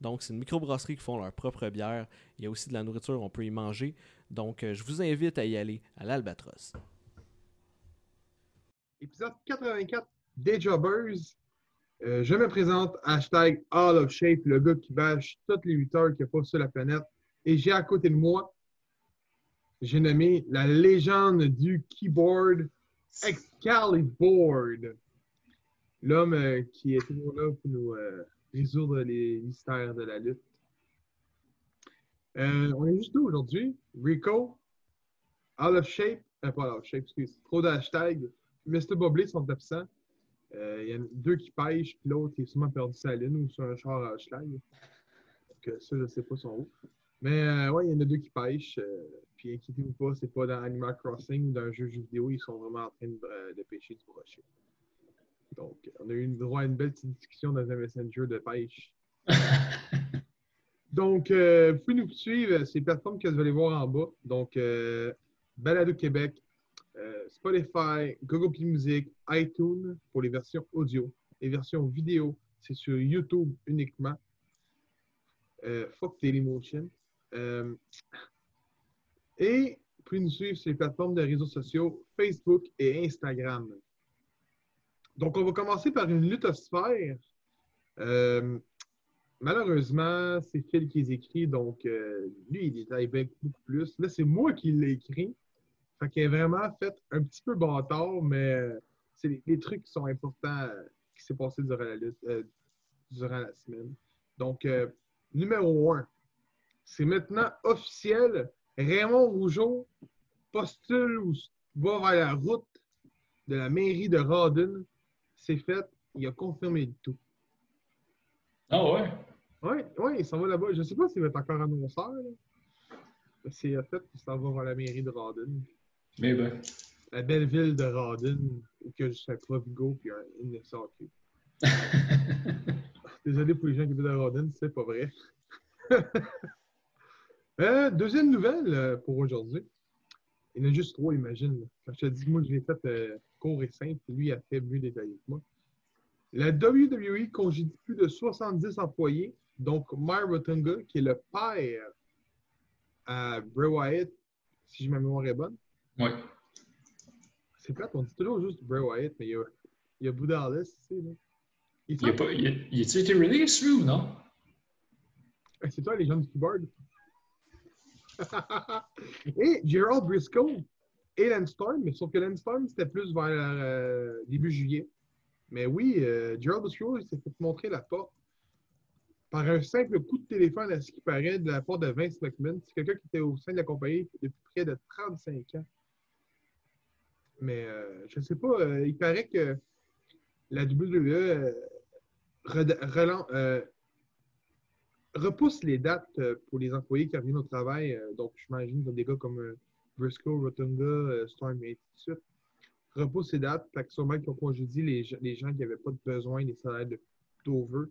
Donc, c'est une microbrasserie qui font leur propre bière. Il y a aussi de la nourriture, on peut y manger. Donc, euh, je vous invite à y aller à l'Albatros. Épisode 84 des Jobbers. Euh, je me présente, hashtag All of Shape, le gars qui bâche toutes les lutteurs qu'il n'y a pas sur la planète. Et j'ai à côté de moi, j'ai nommé la légende du keyboard, Excalibur. L'homme euh, qui est toujours là pour nous résoudre les mystères de la lutte. Euh, on est juste deux aujourd'hui. Rico, All of Shape, euh, pas All of Shape, excuse, trop d'hashtags. Mr. Bobley sont absents. Euh, Il y en a deux qui pêchent, puis l'autre est sûrement perdu sa ligne ou sur un char Schlag. Donc, ça, je ne sais pas son où. Mais ouais, il y en a deux qui pêchent. puis inquiétez-vous pas, c'est pas dans Animal Crossing ou dans un jeu vidéo, ils sont vraiment en train de, de pêcher du brochet. Donc, on a eu droit à une belle petite discussion dans un messenger de pêche. Donc, euh, vous pouvez nous suivre, c'est les plateformes que vous allez voir en bas. Donc, euh, Balado Québec, euh, Spotify, Google Play Music, iTunes pour les versions audio. Les versions vidéo, c'est sur YouTube uniquement. Euh, fuck Dailymotion. Euh, et vous pouvez nous suivre sur les plateformes de réseaux sociaux Facebook et Instagram. Donc, on va commencer par une luthosphère. Euh, malheureusement, c'est Phil qui les écrit, donc euh, lui, il détaille beaucoup plus. Là, c'est moi qui l'ai écrit. Fait qu'il est vraiment fait un petit peu bâtard, mais euh, c'est les, trucs qui sont importants euh, qui s'est passé durant la, durant la semaine. Donc, numéro 1. C'est maintenant officiel. Raymond Rougeau postule ou va vers la route de la mairie de Rawdon. C'est fait. Il a confirmé le tout. Ah ouais? Oui, oui, il s'en va là-bas. Je ne sais pas s'il va être encore annonceur. C'est fait qu'il s'en va vers la mairie de Rawdon. Mais ben. La belle ville de Rawdon, où que je suis Provigo puis un une SAQ. Désolé pour les gens qui habitent à Rawdon, c'est pas vrai. Euh, deuxième nouvelle euh, pour aujourd'hui. Il y en a juste trois, imagine. là. Quand je te dis que moi, je l'ai fait euh, court et simple, lui a fait mieux détaillé que moi. La WWE congédie plus de 70 employés, donc Myra Rotunga, qui est le père à Bray Wyatt, si ma mémoire est bonne. Ouais. C'est plate, on dit toujours juste Bray Wyatt, mais il y a, il y a Alice ici. Là. Il Il a pas. Il a, il a-tu été release, lui, ou non? Ah, C'est toi, les gens du keyboard? et Gerald Briscoe et Lance Storm, mais sauf que Lance Storm, c'était plus vers euh, début juillet. Mais oui, euh, Gerald Briscoe s'est fait montrer la porte par un simple coup de téléphone à ce qui paraît de la part de Vince McMahon. C'est quelqu'un qui était au sein de la compagnie depuis près de 35 ans. Mais euh, je ne sais pas, il paraît que la WWE reda- relan- euh, repousse les dates euh, pour les employés qui reviennent au travail. euh, donc, j'imagine que des gars comme euh, Briscoe, Rotunga, euh, Storm et ainsi de. Repousse ces dates. Fait que sûrement qu'ils ont congédié les, les gens qui n'avaient pas de besoin des salaires de d'over.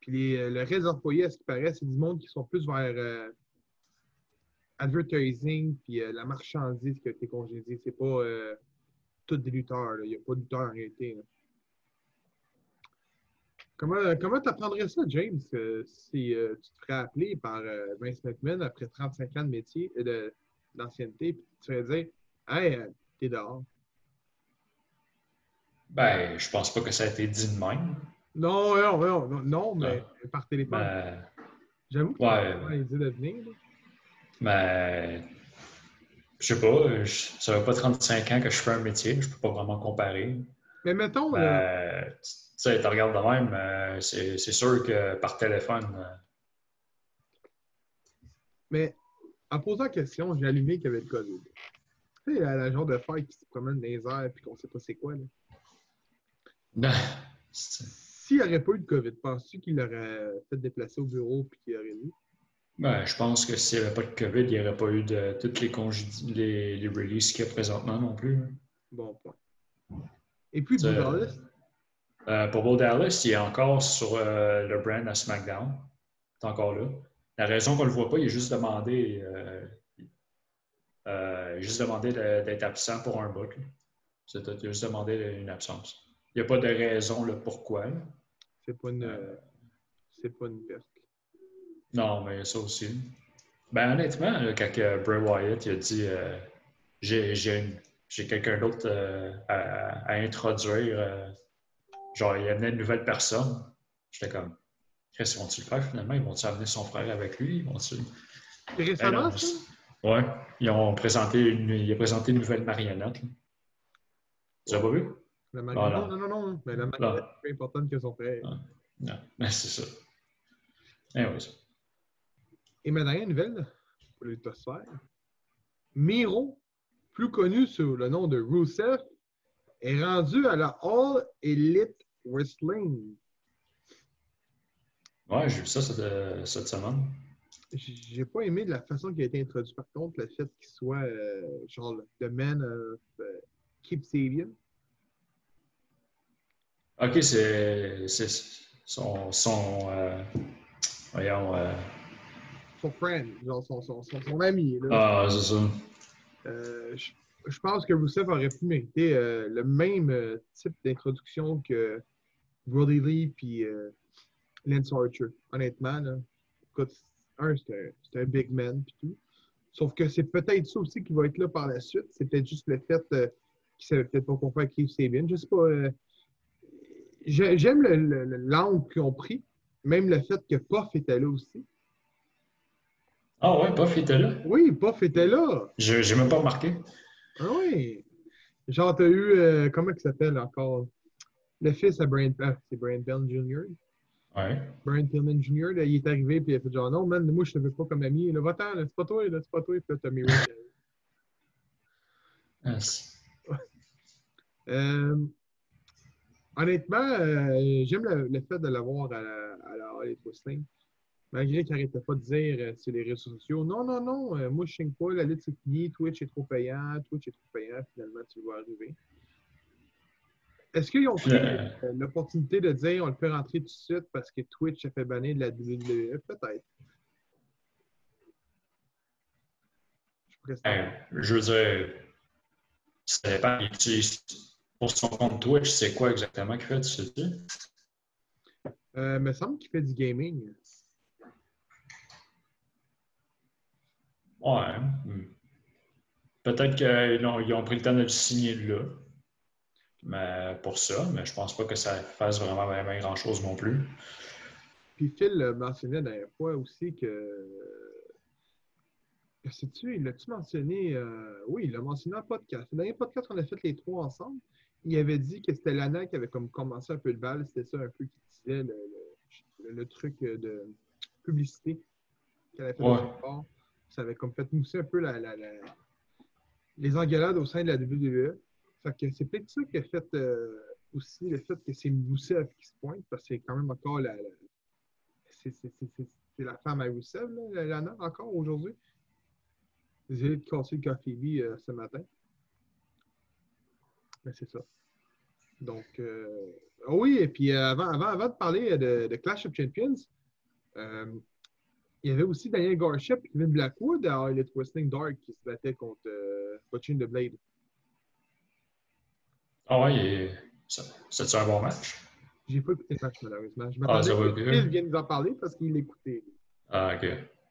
Puis les, le reste des employés, à ce qui paraît, c'est du monde qui sont plus vers euh, advertising puis la marchandise qui a été congédiée. C'est pas euh, tous des lutteurs. Il n'y a pas de lutteurs en réalité. Comment comment t'apprendrais ça, James, euh, si euh, tu te ferais appeler par euh, Vince McMahon après 35 ans de métier, euh, d'ancienneté, puis tu ferais dire Hey, euh, t'es dehors. Ben, je pense pas que ça a été dit de même. Non, non, non, non, non, mais par téléphone. Ben, J'avoue que ouais. les idées de venir. là. ben, je sais pas, je, ça fait pas 35 ans que je fais un métier, je peux pas vraiment comparer. Mais mettons, Ben, sais, tu regardes de même, euh, c'est sûr que par téléphone, euh, mais en posant la question, j'ai allumé qu'il y avait le COVID. Tu sais, la, genre de fête qui se promène dans les airs puis qu'on sait pas c'est quoi. Là. ben, S'il n'y aurait pas eu de COVID, penses-tu qu'il l'aurait fait déplacer au bureau puis qu'il aurait vu? Ben, je pense que s'il n'y avait pas de COVID, il n'y aurait pas eu de toutes les, les, les releases qu'il y a présentement non plus. Bon point. Et puis, C'est- Dallas, Euh, pour Bo Dallas, il est encore sur euh, le brand à SmackDown. Il est encore là. La raison qu'on ne le voit pas, il est juste demandé, euh, juste demandé de- d'être absent pour un bout. Il a juste demandé une absence. Il n'y a pas de raison le pourquoi. c'est pas une. euh, c'est pas une perte. Non, mais ça aussi. Ben honnêtement, là, quand Bray Wyatt il a dit j'ai quelqu'un d'autre à, à introduire, genre il amenait une nouvelle personne, j'étais comme Chris, ils vont-tu le faire finalement? Ils vont-tu amener son frère avec lui? Ils. C'est récemment, Ben ça? Ouais, ils ont présenté une, il a présenté une nouvelle marionnette. là. Tu l'as pas vu? La marionnette? Ah, non. non, non, non. Mais la marionnette est plus importante que son frère. Ah. Non, mais c'est ça. Anyways. Et ma dernière nouvelle, pour les Miro, plus connu sous le nom de Rusev, est rendu à la All Elite Wrestling. Ouais, j'ai vu ça cette, euh, cette semaine. J'ai pas aimé de la façon qu'il a été introduit, par contre, le fait qu'il soit euh, genre le man of euh, Keep Sabian. Ok, c'est son, son euh, voyons, euh, Son friend, genre son, son, son, son ami. Là. ah, c'est ça. Je, pense que Rusev aurait pu mériter le même type d'introduction que Brody Lee puis euh, Lance Archer. Honnêtement, là, écoute, un, c'est un, big man puis tout. Sauf que c'est peut-être ça aussi qui va être là par la suite. C'est peut-être juste le fait euh, qu'il savait peut-être pas faire avec Keith Sabian. Je sais pas. euh, j'ai- J'aime le- le- le- l'angle qu'ils ont pris. Même le fait que Puff était là aussi. Ah ouais, Puff était là? Oui, Puff était là. Je J'ai même pas remarqué. Ah oui! Genre, t'as eu, euh, comment il s'appelle encore? Le fils à Brian, ah, c'est Brian Bell Jr. Ouais. Brian Pillman Jr., là, il est arrivé puis il a fait genre, non, man, moi, je te veux pas comme ami. Là, va-t'en, là, c'est pas toi, là, c'est pas toi. Puis là, t'as Miro. Ah, c'est- Euh, honnêtement, euh, j'aime le, le fait de l'avoir à la, à la All Elite Wrestling. Malgré qu'il n'arrêtait pas de dire euh, sur les réseaux sociaux, non, non, non, euh, moi, je ne pas, la lutte, c'est fini, Twitch est trop payant, Twitch est trop payant, finalement, tu vois arriver. Est-ce qu'ils ont pris Euh. euh, l'opportunité de dire on le fait rentrer tout de suite parce que Twitch a fait bannir de la WWE? Peut-être. Ben, je veux dire, ça dépend. Pour son compte Twitch, c'est quoi exactement qu'il fait, tu sais-tu? Euh, il me semble qu'il fait du gaming. Ouais. hmm. Peut-être qu'ils ont, ils ont pris le temps de le signer là. Mais pour ça, mais je pense pas que ça fasse vraiment, vraiment grand-chose non plus. Puis Phil a mentionné la dernière fois aussi que. Sais-tu, il l'a-tu mentionné? euh, Oui, il l'a mentionné en podcast. Le dernier podcast qu'on a fait les trois ensemble, il avait dit que c'était Lana qui avait comme commencé un peu le bal. C'était ça un peu qui disait le, le- le truc de publicité qu'elle avait fait Ouais. au. Ça avait comme fait mousser un peu la, la- la- les engueulades au sein de la WWE. C'est peut-être ça qui a fait euh, aussi le fait que c'est Rousseff qui se pointe, parce que c'est quand même encore la, c'est, la femme à Rousseff, là, Lana, encore aujourd'hui. J'ai de casser le Bee euh, ce matin. Mais c'est ça. Donc, euh, ah oui, et puis euh, avant, avant, avant de parler de, de Clash of Champions, euh, il y avait aussi Daniel Garcia et Kevin Blackwood à Elite Wrestling Dark qui se battaient contre Butching the Blade. Ah ouais, c'est-tu un bon match? J'ai pas écouté le match, malheureusement. Je Ah, m'attendais va que. Phil vienne nous en parler parce qu'il l'écoutait. Ah, ok.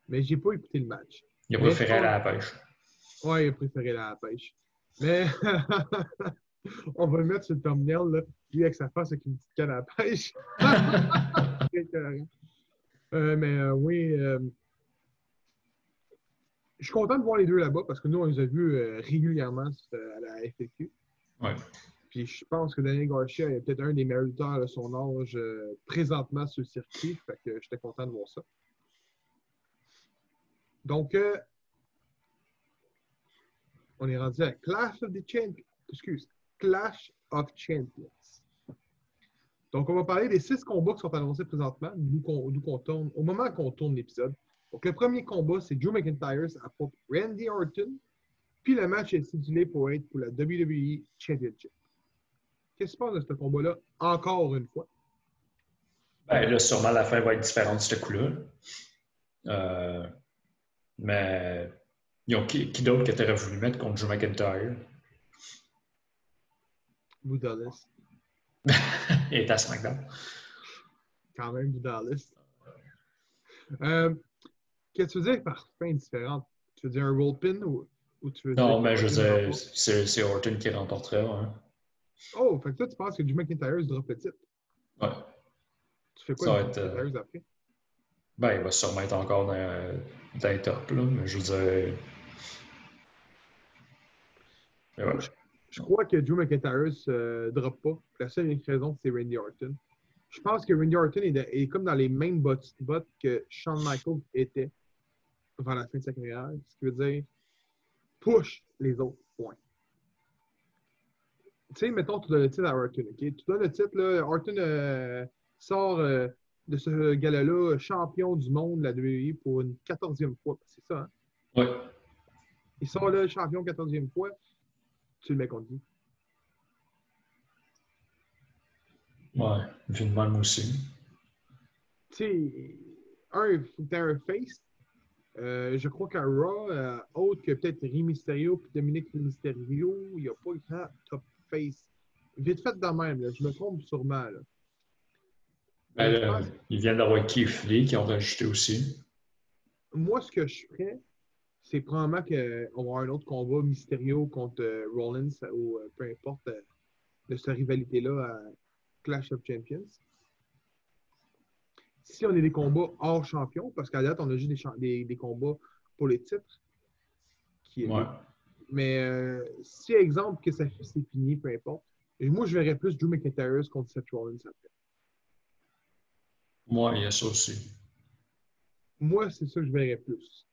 Mais j'ai pas écouté le match. Il a préféré aller à la pêche. Ouais, il a préféré la pêche. Mais on va le mettre sur le thumbnail, là. Lui avec sa face avec une petite canne à pêche. Très écœurant. Euh, mais euh, oui, euh, je suis content de voir les deux là-bas parce que nous, on les a vus régulièrement à la FAQ. Ouais. Puis je pense que Daniel Garcia est peut-être un des meilleurs lutteurs de son âge euh, présentement sur le circuit. Fait que j'étais content de voir ça. Donc, euh, on est rendu à Clash of the Champions. Excuse, Clash of Champions. Donc, on va parler des six combats qui sont annoncés présentement, d'où qu'on tourne, au moment qu'on tourne l'épisode. Donc, le premier combat, c'est Drew McIntyre affronte Randy Orton. Puis le match est cédulé pour être pour la WWE Championship. Qu'est-ce que tu penses de ce combat-là, encore une fois? Ben là, sûrement la fin va être différente de ce coup-là. Euh, mais ils ont qui, qui d'autre qui t'aurait voulu mettre contre Drew McIntyre? Boudalist. Il est à SmackDown. Quand même, Boudalist. Euh, Qu'est-ce que tu veux dire par fin différente? Tu veux dire un roll pin ou, ou tu veux Non, dire mais je veux dire, c'est Orton qui remporterait. Hein. Oh, fait que toi, tu penses que Drew McIntyre se drop le titre? Ouais. Tu fais quoi va être, euh, McIntyre après? Ben, il va sûrement être encore dans, dans les tops, là, mais je veux dire. Mais ouais. Je crois que Drew McIntyre ne se drop pas. La seule raison, c'est Randy Orton. Je pense que Randy Orton est, de- est comme dans les mêmes bottes, que Shawn Michaels était avant la fin de sa carrière. Ce qui veut dire push les autres. Point. Tu sais, mettons, tu donnes le titre à Orton. ok? Tu donnes le titre, là, Orton euh, sort euh, de ce gala-là champion du monde de la WWE pour une quatorzième fois. C'est ça, hein? Ouais. Il sort là champion quatorzième fois. Tu le mets contre qui? Ouais. Vu de même aussi. tu sais, un, il faut que tu un face. Euh, je crois qu'à Raw, euh, autre que peut-être Rey Mysterio puis Dominique Mysterio, il n'y a pas grand top face. Vite fait de même, là, je me trompe sûrement. Là. Ben, là, pense- ils viennent d'avoir Keith Lee qui ont rajouté aussi. Moi, ce que je ferais, c'est probablement qu'on va avoir un autre combat Mysterio contre euh, Rollins ou euh, peu importe euh, de cette rivalité-là à Clash of Champions. Si on a des combats hors champion, parce qu'à date, on a juste des, cha- des, des combats pour les titres. Qui est Ouais. Mais euh, si, exemple, que ça c'est fini, peu importe, moi, je verrais plus Drew McIntyre contre Seth Rollins après. Moi, il y a ça aussi. Moi, c'est ça que je verrais plus.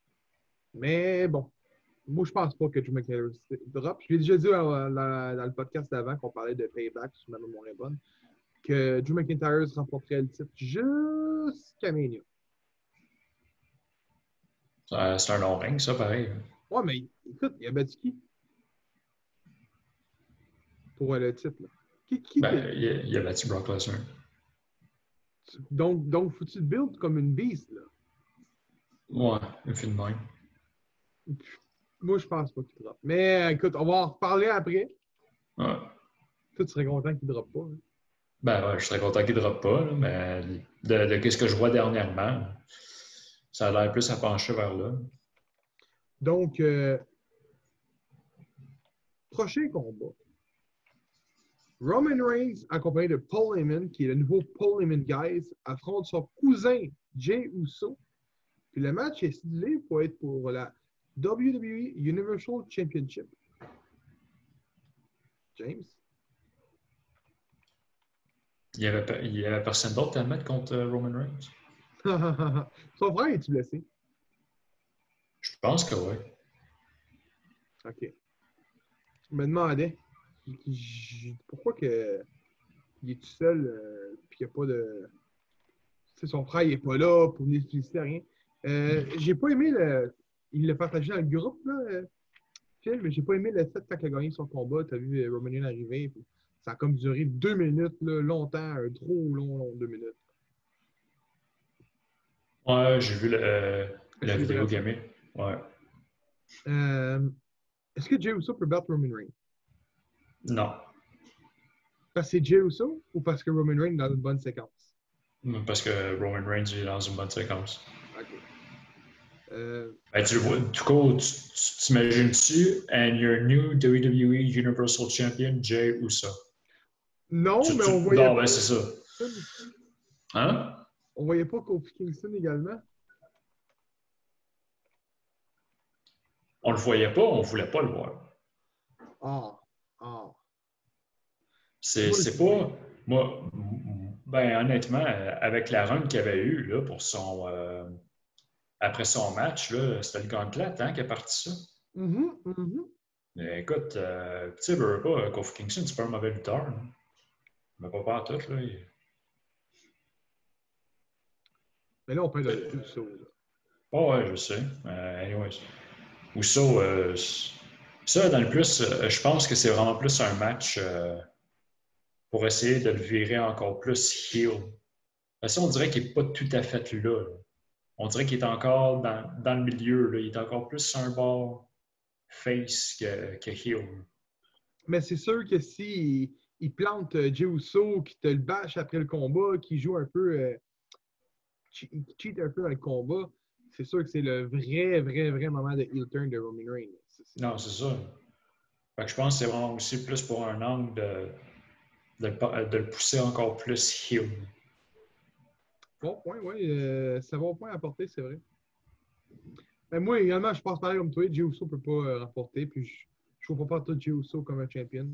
Mais bon, moi, je pense pas que Drew McIntyre drop. Je l'ai déjà dit dans, dans le podcast d'avant qu'on parlait de Payback sur ma mémoire est bonne, que Drew McIntyre remporterait le titre jusqu'à Mania. C'est un long ring, ça, pareil. Ouais, mais écoute, il a battu qui? Pour euh, le titre, là. Qui, qui Ben, il, a- il a battu Brock Lesnar. Donc, donc faut-tu build comme une beast, là? Ouais, il fait de même. Moi, je pense pas qu'il drop. Mais euh, écoute, on va en reparler après. Ouais. Toi, tu serais content qu'il drop pas. hein? Ben ouais, je serais content qu'il ne droppe pas, là, mais de, de ce que je vois dernièrement, ça a l'air plus à pencher vers là. Donc, euh, prochain combat. Roman Reigns, accompagné de Paul Heyman, qui est le nouveau Paul Heyman Guys, affronte son cousin Jay Uso. Puis le match est stylé pour être pour la WWE Universal Championship. James? Il y avait, avait personne d'autre à mettre contre euh, Roman Reigns? son frère est-tu blessé? Je pense que oui. OK. Je me demandais pourquoi que il est tout seul euh, puis qu'il n'y a pas de. Tu sais, son frère il est pas là pour venir féliciter, rien. Euh, j'ai pas aimé le. Il l'a partagé dans le groupe, là, euh, Phil, mais j'ai pas aimé le fait quand il a gagné son combat. Tu as vu euh, Roman Reigns arriver. puis ça a comme duré deux minutes, là, longtemps, un trop long, long deux minutes. Ouais, j'ai vu le, euh, la vidéo gamée. Ouais. Euh, Est-ce que Jey Uso peut battre Roman Reigns? Non. Parce que c'est Jey Uso ou parce que Roman Reigns est dans une bonne séquence? Parce que Roman Reigns est dans une bonne séquence. OK. Euh, Ben, tu vois, du coup, tu tu t'imagines-tu, and your new WWE Universal Champion, Jay Uso? non, Tu- mais tu- on voyait, Non, pas, ben, c'est ça. Hein? on voyait pas Kofi Kingston également? On le voyait pas, on voulait pas le voir. Ah, ah. C'est pas. Moi, ben, honnêtement, avec la run qu'il avait eue là, pour son. euh, après son match, là, c'était le gauntlet hein, qui a parti ça. Mhm, mhm. Mais écoute, euh, tu sais, veux pas, Kofi Kingston, c'est pas un mauvais lutteur. là. Mais pas pas tout, là. il- Mais là, on parle de tout ça. Oh, ouais, je sais. Euh, anyways. Ou euh, ça, dans le plus, euh, je pense que c'est vraiment plus un match euh, pour essayer de le virer encore plus heel. Ça, on dirait qu'il n'est pas tout à fait là. là. On dirait qu'il est encore dans, dans le milieu. Il est encore plus un bord face que, que heel. Mais c'est sûr que si il, plante Jey Uso, qui te le bâche après le combat, qui joue un peu. Euh, qui cheat un peu dans le combat, c'est sûr que c'est le vrai, vrai, vrai moment de heel turn de Roman Reigns. Non, c'est ça. Fait que je pense que c'est vraiment aussi plus pour un angle de, de, le pa- de le pousser encore plus heel. Bon point, oui. Euh, c'est un bon point à apporter, c'est vrai. Mais moi, également, je pense pareil comme toi. Jey Uso ne peut pas euh, remporter. Puis je ne vois pas tout Jey Uso comme un champion.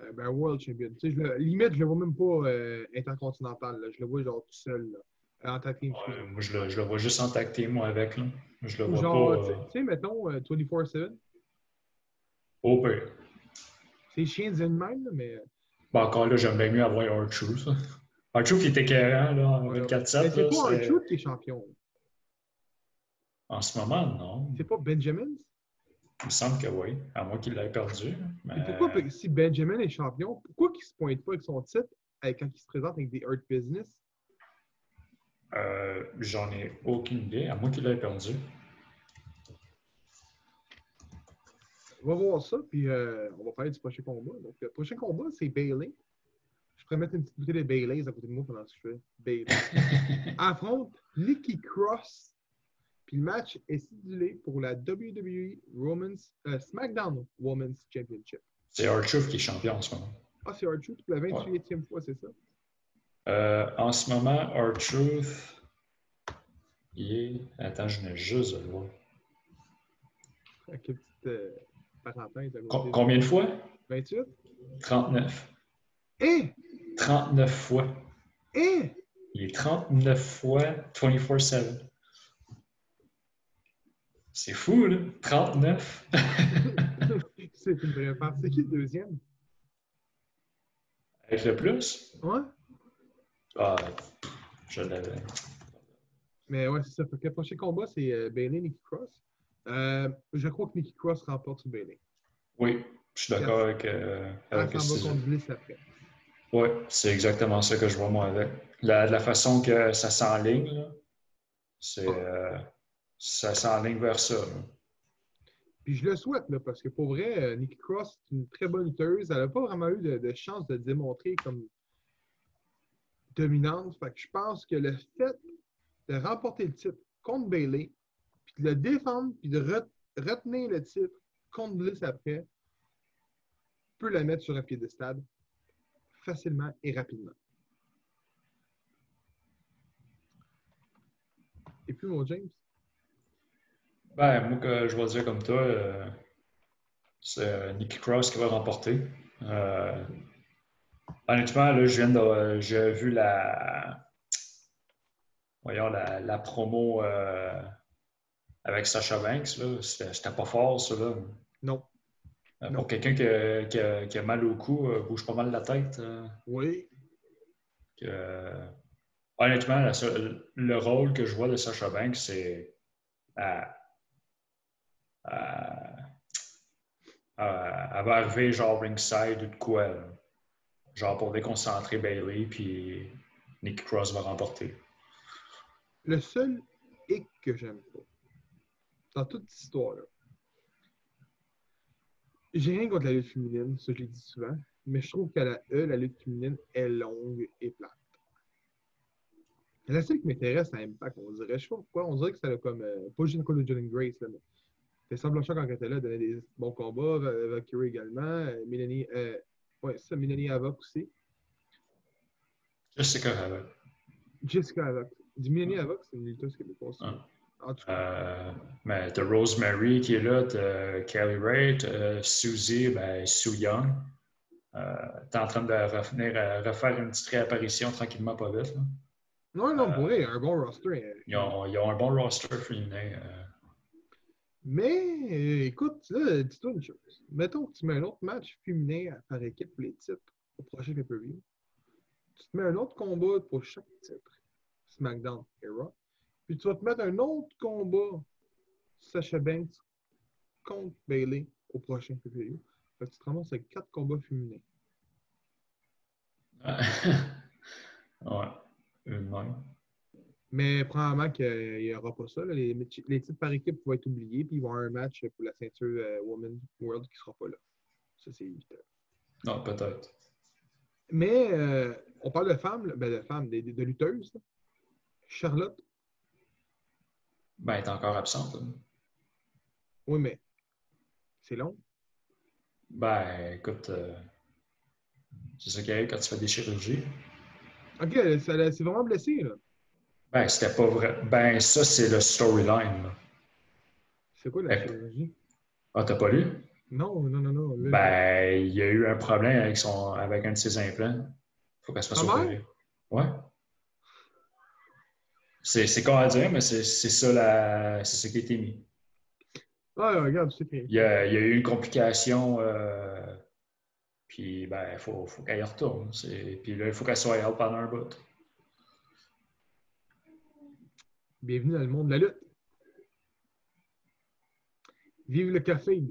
Euh, ben, world champion. Tu sais, je le- limite, je le vois même pas euh, intercontinental. là. Je le vois genre tout seul. Là. Euh, En tag team, Ouais, excuse-moi. moi, je le, je le vois juste en tag team, moi, avec. Là. Je le Ou vois genre, pas. tu euh, sais- tu sais, mettons, euh, 24-7. au pire. C'est chien de même, là, mais. euh, Bon, encore là, j'aime bien mieux avoir un truth Un truth qui était écœurant, là, en Mais 24-7. c'est pas un qui est champion. En ce moment, non. C'est pas Benjamin? Il me semble que oui, à moins qu'il l'ait perdu. Mais... Et pourquoi, si Benjamin est champion, pourquoi il se pointe pas avec son titre avec- quand il se présente avec des Hurt Business? Euh, J'en ai aucune idée, à moins qu'il l'ait perdu. On va voir ça, puis euh, on va parler du prochain combat. Donc, le prochain combat, c'est Bailey. Je pourrais mettre une petite bouteille de Bailey's à côté de moi pendant que je fais Bailey. Affronte Nikki Cross. Puis le match est sidulé pour la WWE Women's, euh, SmackDown Women's Championship. C'est R-Truth qui est champion en ce moment. Ah, c'est R-Truth pour la 28e fois, c'est ça? Euh, en ce moment, R-Truth, il est. Attends, je venais juste de le voir. Petite euh, parenthèse combien de fois? 28? 39. Eh! 39 fois. Eh! Il est 39 fois 24-7. C'est fou, là. 39. c'est une vraie part. C'est qui le deuxième? Avec le plus? Ouais? Ah, je l'avais. Mais ouais, c'est ça. Fait que le prochain combat, c'est euh, Bailey Nikki Cross. Euh, je crois que Nikki Cross remporte sur Bailey. Oui, je suis d'accord avec, euh, Elle avec s'en va ce- contre Bliss après. Oui, c'est exactement ça que je vois moi avec. La, de la façon que ça s'enligne, c'est euh, ça s'enligne vers ça. là. Puis je le souhaite, là, parce que pour vrai, euh, Nikki Cross, c'est une très bonne lutteuse. Elle n'a pas vraiment eu de, de chance de démontrer comme dominante. Je pense que le fait de remporter le titre contre Bailey, puis de le défendre, puis de re- retenir le titre contre Bliss après, peut la mettre sur un piédestal facilement et rapidement. Et puis, mon James, Ben, moi, que je vais dire comme toi, euh, c'est euh, Nikki Cross qui va remporter. Euh, honnêtement, là, je viens de. euh, J'ai vu la. Voyons, la, la promo euh, avec Sasha Banks, là. C'était pas fort, ça, là. non. Euh, Non. Pour quelqu'un qui, a- qui qui a mal au cou, euh, bouge pas mal la tête. euh, Oui, honnêtement, la le rôle que je vois de Sasha Banks, c'est à, à- à- elle va arriver genre ringside ou de quoi. là. Genre pour déconcentrer Bailey, puis Nick Cross va remporter. Le seul hic que j'aime pas dans toute cette histoire-là, j'ai rien contre la lutte féminine, ça je l'ai dit souvent, mais je trouve qu'à la E, la lutte féminine est longue et plate. La seule qui m'intéresse à Impact, on dirait, je sais pas pourquoi, on dirait que ça a comme, euh, pas juste cause de Grace, là, mais Tessa Blanchard quand elle était là, elle donnait des bons combats, Va- Valkyrie également, euh, Mélanie, euh, ouais, ça, Mélanie Havoc aussi, Jessica Havoc. Jessica Havoc. Mélanie Havoc, c'est une lutteuse québécoise. Ah. En tout cas, Euh, mais t'as Rosemary qui est là, t'as Kelly Ray, t'as Suzy, ben, Sue Young. Euh, t'es en train de revenir à refaire une petite réapparition tranquillement, pas vite. là. non, non, euh, vrai, un bon roster. euh, Ils ont, ils ont un bon roster féminin. Mais euh, écoute, dis-toi une chose. Mettons que tu mets un autre match féminin par équipe pour les titres au prochain pay-per-view. Tu te mets un autre combat pour chaque titre. SmackDown et. Puis tu vas te mettre un autre combat, Sasha Banks contre Bailey au prochain que tu te ramasses avec quatre combats féminins. ouais. Une même. Mais probablement qu'il n'y aura pas ça. là. Les, les titres par équipe vont être oubliés, puis il va y avoir un match pour la ceinture euh, Women's World qui ne sera pas là. Ça, c'est évident. Non, peut-être. Mais euh, on parle de femmes, ben de femmes, de, de- de lutteuses. là. Charlotte, Ben, elle est encore absente. hein. oui, mais c'est long. Ben, écoute, euh, c'est ça qui arrive quand tu fais des chirurgies. Ok, s'est vraiment blessée. Là. Ben, c'était pas vrai. Ben, ça, c'est le storyline. C'est quoi la chirurgie? Ah, t'as pas lu? Non, non, non, non. Ben, il y a eu un problème avec, son, avec un de ses implants. Faut qu'elle se fasse Ah opérer. Ouais? C'est con à dire, mais c'est ça, la- c'est ça qui a été mis. Ah, regarde, c'est. Il y a, il y a eu une complication, euh, puis ben, il faut, faut qu'elle y retourne. Puis là, il faut qu'elle soit out pendant un bout. Bienvenue dans le monde de la lutte. Vive le café.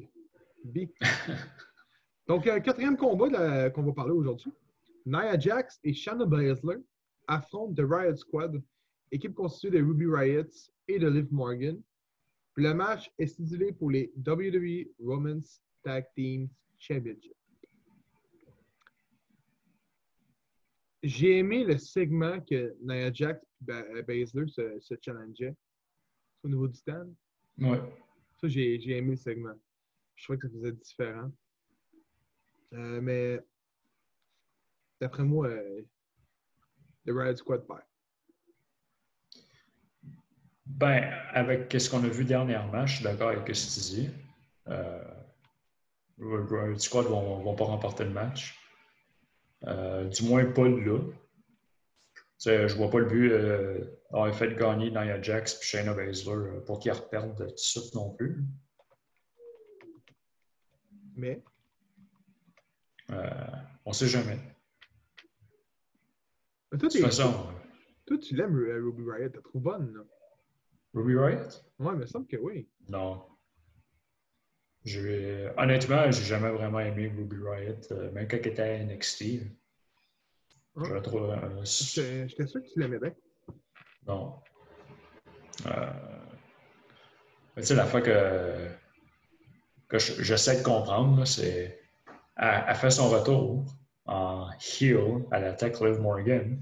B. Donc, euh, quatrième combat qu'on va parler aujourd'hui. Nia Jax et Shanna Baszler affrontent The Riot Squad, équipe constituée de Ruby Riot et de Liv Morgan. Le match est stipulé pour les WWE Women's Tag Team Championship. J'ai aimé le segment que Nia Jax et Ba- Baszler se, se challengeaient au niveau du stand. Ouais. Ça, j'ai aimé le segment. Je trouvais que ça faisait différent. Euh, mais d'après moi, euh, le Riot Squad perd. Ben, avec ce qu'on a vu dernièrement, je suis d'accord avec ce que tu dis. Euh, le Riot Squad vont, vont pas remporter le match. Euh, du moins pas là. Tu je vois pas le but euh, d'avoir fait gagner Nia Jax et Shayna Baszler euh, pour qu'ils reperdent tout de suite non plus. Mais? Euh, on sait jamais. mais toi, De toute façon, toi, tu l'aimes, Ruby Riot. T'as trop bonne. Là. Ruby Riot? Ouais, mais il me semble que oui. Non. J'ai- Honnêtement, j'ai jamais vraiment aimé Ruby Riot, euh, même quand elle était à NXT. Ah. Je trouve. euh, J'étais sûr que tu l'aimais bien. Non. Euh, Tu sais, la fois que, que je- j'essaie de comprendre, c'est. Elle, elle fait son retour en heel à l'attaque Liv Morgan.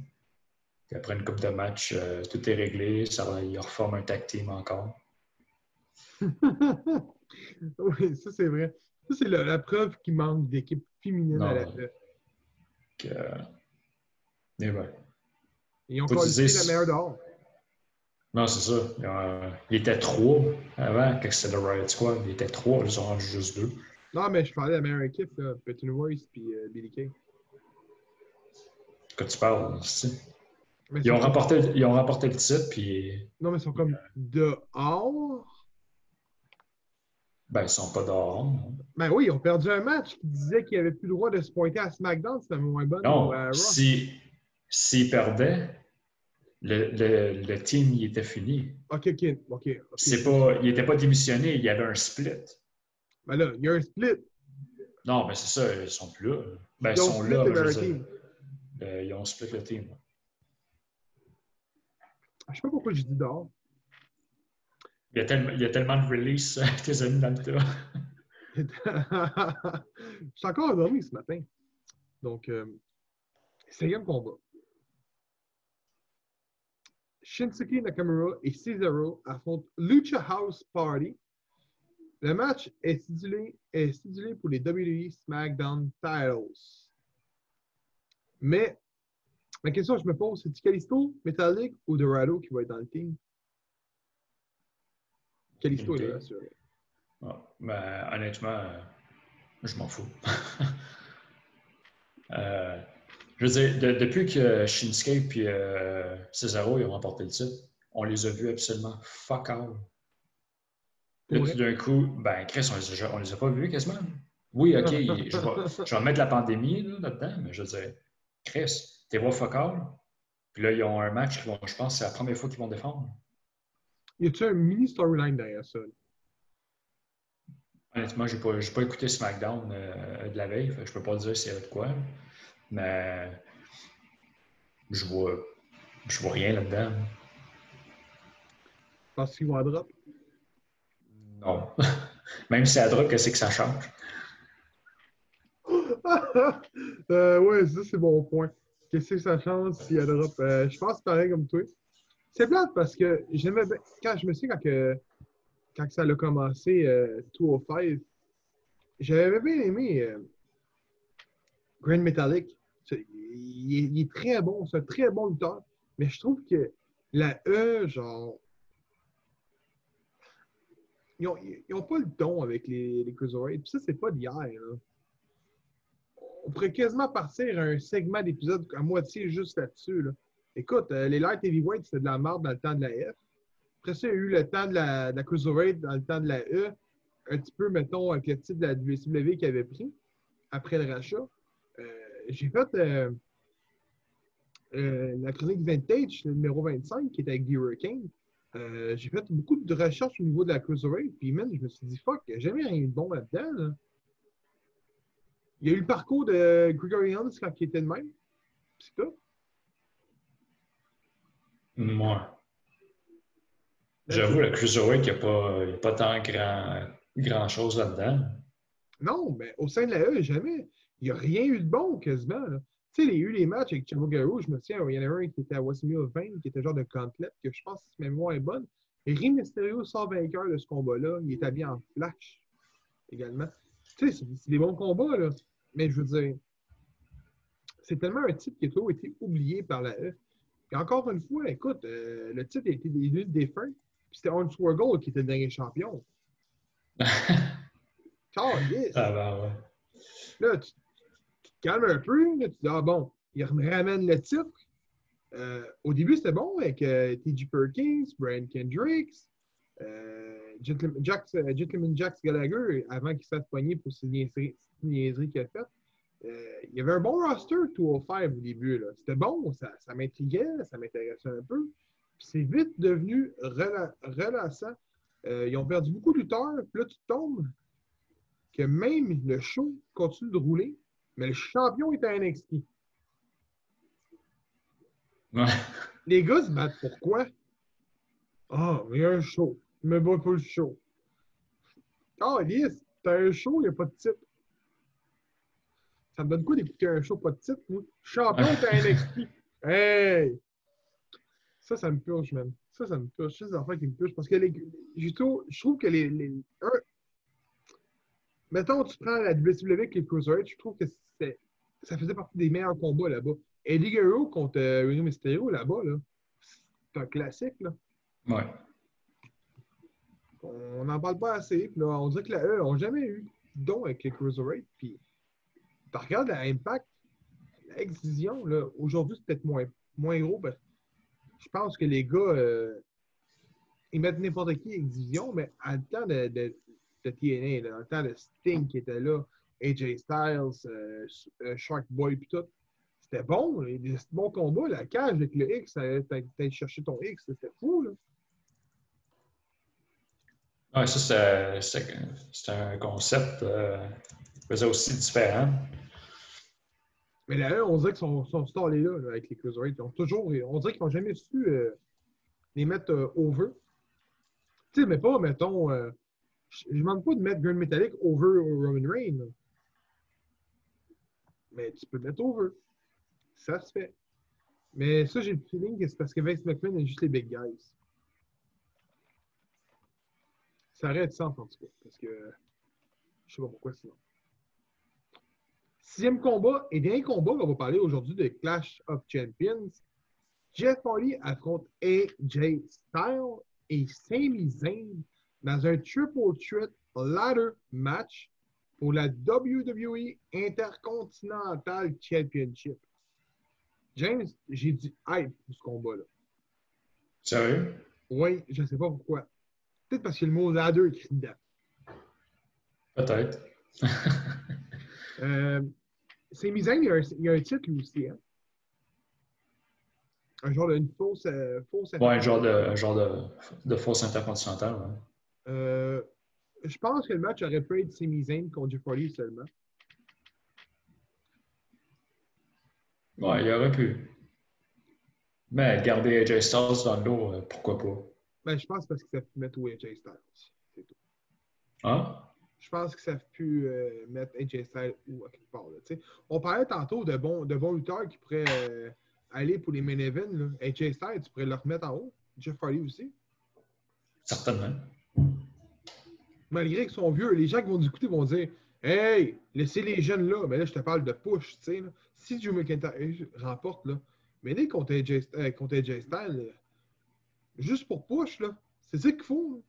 Puis après une coupe de match, euh, tout est réglé. Ça, il reforme un tag team encore. oui, ça, c'est vrai. Ça, c'est la, la preuve qu'il manque d'équipe féminine à la. Que, euh, mais ouais. Ils ont utiliser- la meilleure dehors. Non, c'est ça. Il, a- il était trois avant, quand c'était le Riot Squad. Il était trois, ils sont rendus juste deux. Non, mais je parlais de la meilleure équipe, là. Petit Royce puis euh, Billy Kay. Que tu parles, c'est- Ils ont, remporté, ils ont remporté le titre, puis Non, mais ils sont comme dehors. Ben, ils sont pas dehors. non. Ben oui, ils ont perdu un match qui disait qu'ils n'avaient plus le droit de se pointer à SmackDown, c'était moins bon. Non, à Raw. si- s'ils perdaient, le, le, le team il était fini. Ok, ok, ok. ok. C'est pas, il n'était pas démissionné, il y avait un split. Ben là, il y a un split. Non, mais c'est ça, ils sont plus là. Ben, ils, Ils ont sont split là, je euh, ils ont split le team. Je sais pas pourquoi je dis dehors. Il y a tellement, de release tes amis dans le tas. je suis encore endormi ce matin. Donc, euh, cinquième combat. Shinsuke Nakamura et Cesaro affrontent Lucha House Party. Le match est stipulé pour les WWE SmackDown Titles. Mais, ma question que je me pose, c'est-tu Kalisto, Metallic ou Dorado qui va être dans le team? Est sûr. Ouais, ben, honnêtement, euh, je m'en fous. Euh, je veux dire, de- depuis que Shinsuke et euh, Cesaro ils ont remporté le titre, on les a vus absolument fuck all. Là, tout d'un coup, ben, Chris, on les, a, on les a pas vus quasiment. Oui, OK, je vais, je vais mettre la pandémie là, là-dedans, mais je veux dire, Chris, t'es vois fuck all. Puis là, ils ont un match qui vont, je pense, c'est la première fois qu'ils vont défendre. Y a-tu un mini storyline derrière ça? Honnêtement, j'ai pas, j'ai pas écouté SmackDown euh, de la veille, fait je peux pas dire s'il y a de quoi. Mais je vois, je vois rien là-dedans. Parce qu'ils vont à drop? Non. Même si à drop, qu'est-ce que ça change? euh, ouais, ça, c'est bon point. Qu'est-ce que ça change s'il y a drop? Euh, je pense pareil comme toi. C'est plate parce que j'aimais bien. Quand je me souviens quand, que, quand ça a commencé, euh, 205, j'avais bien aimé euh, Grand Metallic. Il est, très bon, c'est un très bon lutteur. Mais je trouve que la E, genre. Ils n'ont ils ont pas le don avec les, les Cruiserweights. Puis ça, c'est pas d'hier. là. On pourrait quasiment partir à un segment d'épisode à moitié juste là-dessus. là. Écoute, euh, les Light Heavyweight, c'était de la merde dans le temps de la F. Après ça, il y a eu le temps de la, de Cruiserweight dans le temps de la E. Un petit peu, mettons, avec le titre de la WCW qu'il avait pris après le rachat. Euh, J'ai fait euh, la chronique Vintage, le numéro 25, qui était avec The Hurricane. J'ai fait beaucoup de recherches au niveau de la Cruiserweight. Puis, man, je me suis dit, fuck, il n'y a jamais rien de bon là-dedans. là. Il y a eu le parcours de Gregory Helms quand il était de même. C'est tout. Moi. J'avoue, le Cruiserweight, il n'y a, pas- a tant grand, grand chose là-dedans. Non, mais au sein de la E, jamais. Il n'y a rien eu de bon quasiment. Tu sais, il y a eu les matchs avec Chavo Guerrero, je me souviens, il y en avait un qui était à WrestleMania 20, qui était genre de gauntlet, que je pense que si ma mémoire est bonne. Et Mysterio sort vainqueur de ce combat-là. Il est habillé en flash également. Tu sais, c'est des bons combats, là. Mais je veux dire, c'est tellement un titre qui a toujours été oublié par la E. Et encore une fois, écoute, euh, le titre a été des défunts, puis c'était Hornswoggle qui était le dernier champion. Oh, yes! Ah ben ouais. Là, tu, tu te calmes un peu. Là, tu dis, ah bon, il me ramène le titre. Euh, au début, c'était bon avec euh, T.J. Perkins, Brian Kendricks, euh, Gentleman, Jax Gallagher, avant qu'il se fasse poigner pour ses niaiseries qu'il a faites. Euh, il y avait un bon roster 205 au début. C'était bon, ça, ça m'intriguait, ça m'intéressait un peu. Puis c'est vite devenu rela- relaxant. Euh, ils ont perdu beaucoup de lutteurs. Puis là, tu tombes que même le show continue de rouler, mais le champion est à NXT. Ouais. Les gars se battent pourquoi? Ah, il y a un show. Je me bats pour le show. Ah, Elias, t'as un show, il n'y a pas de titre. Ça me donne quoi d'écouter un show, pas de titre, moi? Champion à NXT. Hey! Ça, ça me purge, man. Ça, ça me purge. C'est des enfants qui me purgent. Parce que les, je trouve que les. les un, mettons, tu prends la WCW avec les Cruiserweights, je trouve que ça faisait partie des meilleurs combats là-bas. Eddie Guerrero contre euh, Mysterio là-bas, là, c'est un classique. Là. Ouais. On n'en parle pas assez. Puis là, on dirait que la E n'a jamais eu de don avec les Cruiserweights. Puis, tu regardes la Impact, la X-Vision, là, aujourd'hui, c'est peut-être moins, moins gros. parce que je pense que les gars, euh, ils mettent n'importe qui X-Vision, mais à le temps de, de, TNA, là, dans le temps de Sting qui était là, AJ Styles, euh, euh, Shark Boy, puis tout, c'était bon. là, Des bons combats. La cage avec le X, t'allais chercher ton X, c'était fou. Là. Ça, c'était un concept euh, faisait aussi différent. Mais là, on dirait qu'ils sont, sont stallés là, avec les Cruiserweights. Ils ont toujours, on dirait qu'ils n'ont jamais su euh, les mettre euh, over. Tu sais, mais pas, mettons, euh, je ne demande pas de mettre Grand Metallic over Roman Reigns. Mais tu peux mettre over. Ça se fait. Mais ça, j'ai le feeling que c'est parce que Vince McMahon est juste les big guys. Ça de sens en tout cas. Parce que je sais pas pourquoi sinon. Sixième combat et dernier combat, on va parler aujourd'hui de Clash of Champions. Jeff Hardy affronte AJ Styles et Sami Zayn dans un triple threat ladder match pour la WWE Intercontinental Championship. James, j'ai dit hype pour ce combat-là. Sérieux? Oui, je ne sais pas pourquoi. Peut-être parce que le mot ladder est écrit dedans. Peut-être. Euh, Sami Zayn, il y, a un, il y a un titre lui aussi. Hein? Un genre d'une fausse. euh, fausse Ouais, un genre de, un genre de, de fausse intercontinentale. ouais. Euh, je pense que le match aurait pu être Sami Zayn contre Jeff seulement. Ouais, il aurait pu. Mais garder AJ Styles dans le dos, euh, pourquoi pas? Ben, je pense parce que ça pu mettre où AJ Styles. C'est tout. Hein? Je pense que ça pu euh, mettre AJ Styles à quelque part. Là. On parlait tantôt de bons, de bons lutteurs qui pourraient euh, aller pour les main events. là. AJ Styles, tu pourrais le remettre en haut. Jeff Hardy aussi. Certainement. Malgré qu'ils sont vieux, les gens qui vont nous écouter vont dire Hey, laissez les jeunes là. Mais là, je te parle de push. tu sais, là. Si Drew McIntyre remporte, là, mais les contre AJ, euh, contre AJ Styles, là, juste pour push, là, c'est ça qu'il faut.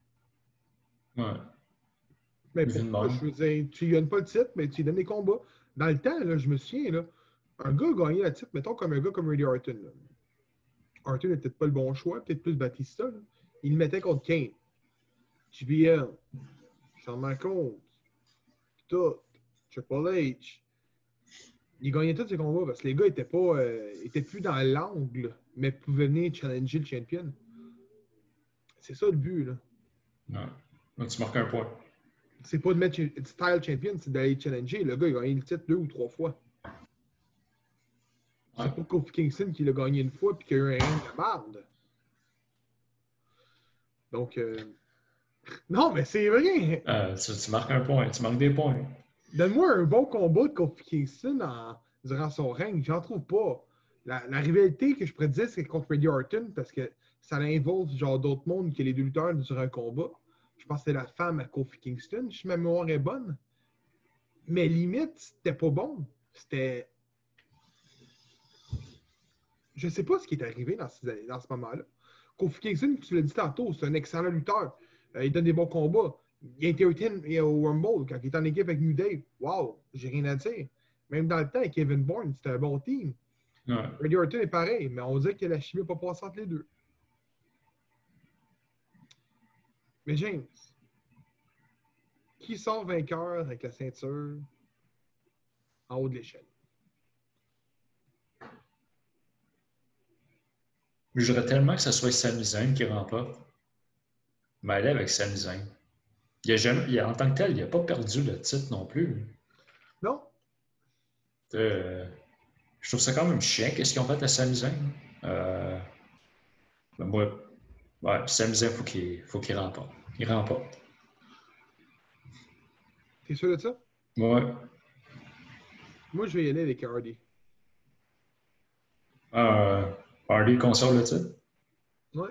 là. Ouais. Mais je veux dire, tu lui donnes pas le titre, mais tu lui donnes des combats. Dans le temps, là, je me souviens, là, un gars a gagné le titre, mettons comme un gars comme Randy Orton. Là. Orton n'est peut-être pas le bon choix, peut-être plus Batista. là. Il le mettait contre Kane. JBL, Shawn Michaels, tout, Triple H. Il gagnait tous ses combats parce que les gars étaient pas euh, étaient plus dans l'angle, mais pouvaient venir challenger le champion. C'est ça le but, là. Ouais. Tu marques un point. C'est pas de mettre style champion, c'est d'aller challenger. Le gars, il a gagné le titre deux ou trois fois. Ouais. C'est pas Kofi Kingston qui l'a gagné une fois puis qu'il a eu un règne de. Donc, euh, non, mais c'est vrai. Euh, tu, tu marques un point. Tu marques des points. Donne-moi un bon combat de Kofi Kingston en- durant son règne. J'en trouve pas. La, la rivalité que je dire, c'est contre Randy Orton parce que ça involve genre d'autres mondes que les deux lutteurs durant un combat. Je pense que c'est la femme à Kofi Kingston, si ma mémoire est bonne. Mais limite, c'était pas bon. C'était. Je sais pas ce qui est arrivé dans ce, dans ce moment-là. Kofi Kingston, tu l'as dit tantôt, c'est un excellent lutteur. Euh, il donne des bons combats. Il a été au Rumble quand il est en équipe avec New Day. Wow, j'ai rien à dire. Même dans le temps, avec Kevin Bourne, c'était un bon team. Ouais. Randy Orton est pareil, mais on dirait que la chimie n'est pas passée entre les deux. Mais James, qui sort vainqueur avec la ceinture en haut de l'échelle? Je voudrais tellement que ce soit Sami Zayn qui remporte. Mais aller avec Sami Zayn. Il a jamais, il a- en tant que tel, il n'a pas perdu le titre non plus. Non? Euh, je trouve ça quand même chiant qu'est-ce qu'ils ont fait à Sami Zayn? Euh, moi, ouais, Zayn, faut qu'il faut qu'il remporte. Il remporte. T'es sûr de ça? Ouais. Moi, je vais y aller avec Hardy. Euh, Hardy conserve le titre? Ouais.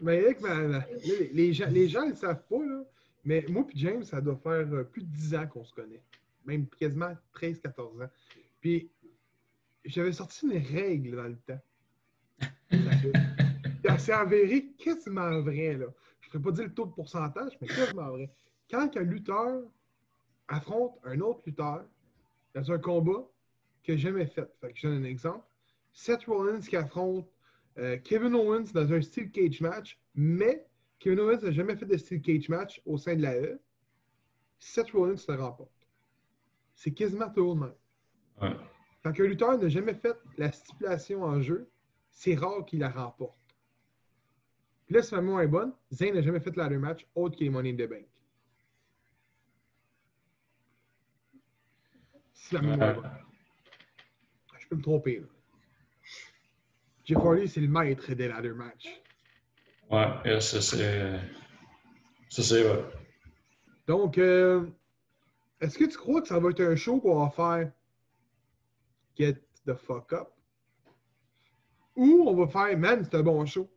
Mais avec ma- les, les gens, les gens ne le savent pas, là, mais moi et James, ça doit faire euh, plus de 10 ans qu'on se connaît. Même quasiment 13-14 ans. Puis, j'avais sorti une règle dans le temps. Puis, C'est avéré quasiment vrai, là. Je ne pourrais pas dire le taux de pourcentage, mais quasiment vrai. Quand un lutteur affronte un autre lutteur dans un combat qu'il n'a jamais fait, fait que je donne un exemple. Seth Rollins qui affronte euh, Kevin Owens dans un steel cage match, mais Kevin Owens n'a jamais fait de steel cage match au sein de la E. Seth Rollins se remporte. C'est quasiment toujours le même. Ouais. Quand un lutteur n'a jamais fait la stipulation en jeu, c'est rare qu'il la remporte. Puis là, si ma mémoire est bonne, Zayn n'a jamais fait ladder match autre que les Money in the Bank. Si la mémoire est bonne. Je peux me tromper. Là. Jeff Hardy, c'est le maître des ladder match. Ouais, et ça c'est. Ça c'est vrai. Donc, euh, est-ce que tu crois que ça va être un show qu'on va faire Get the fuck up? Ou on va faire Man, c'est un bon show?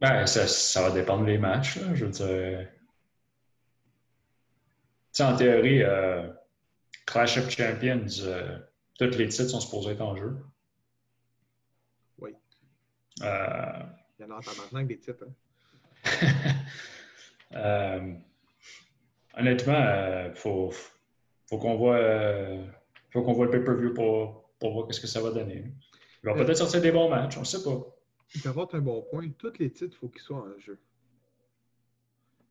Ben, ça, ça va dépendre des matchs, là. Je veux dire. En théorie, euh, Clash of Champions, euh, tous les titres sont supposés être en jeu. Oui. Euh, Il y en a maintenant que des titres. hein. euh, honnêtement, euh, faut, faut qu'on voit, euh, faut qu'on voit le pay-per-view pour, pour voir ce que ça va donner. Il va Euh, peut-être sortir des bons matchs, on ne sait pas. Tu apportes un bon point. Tous les titres, il faut qu'ils soient en jeu.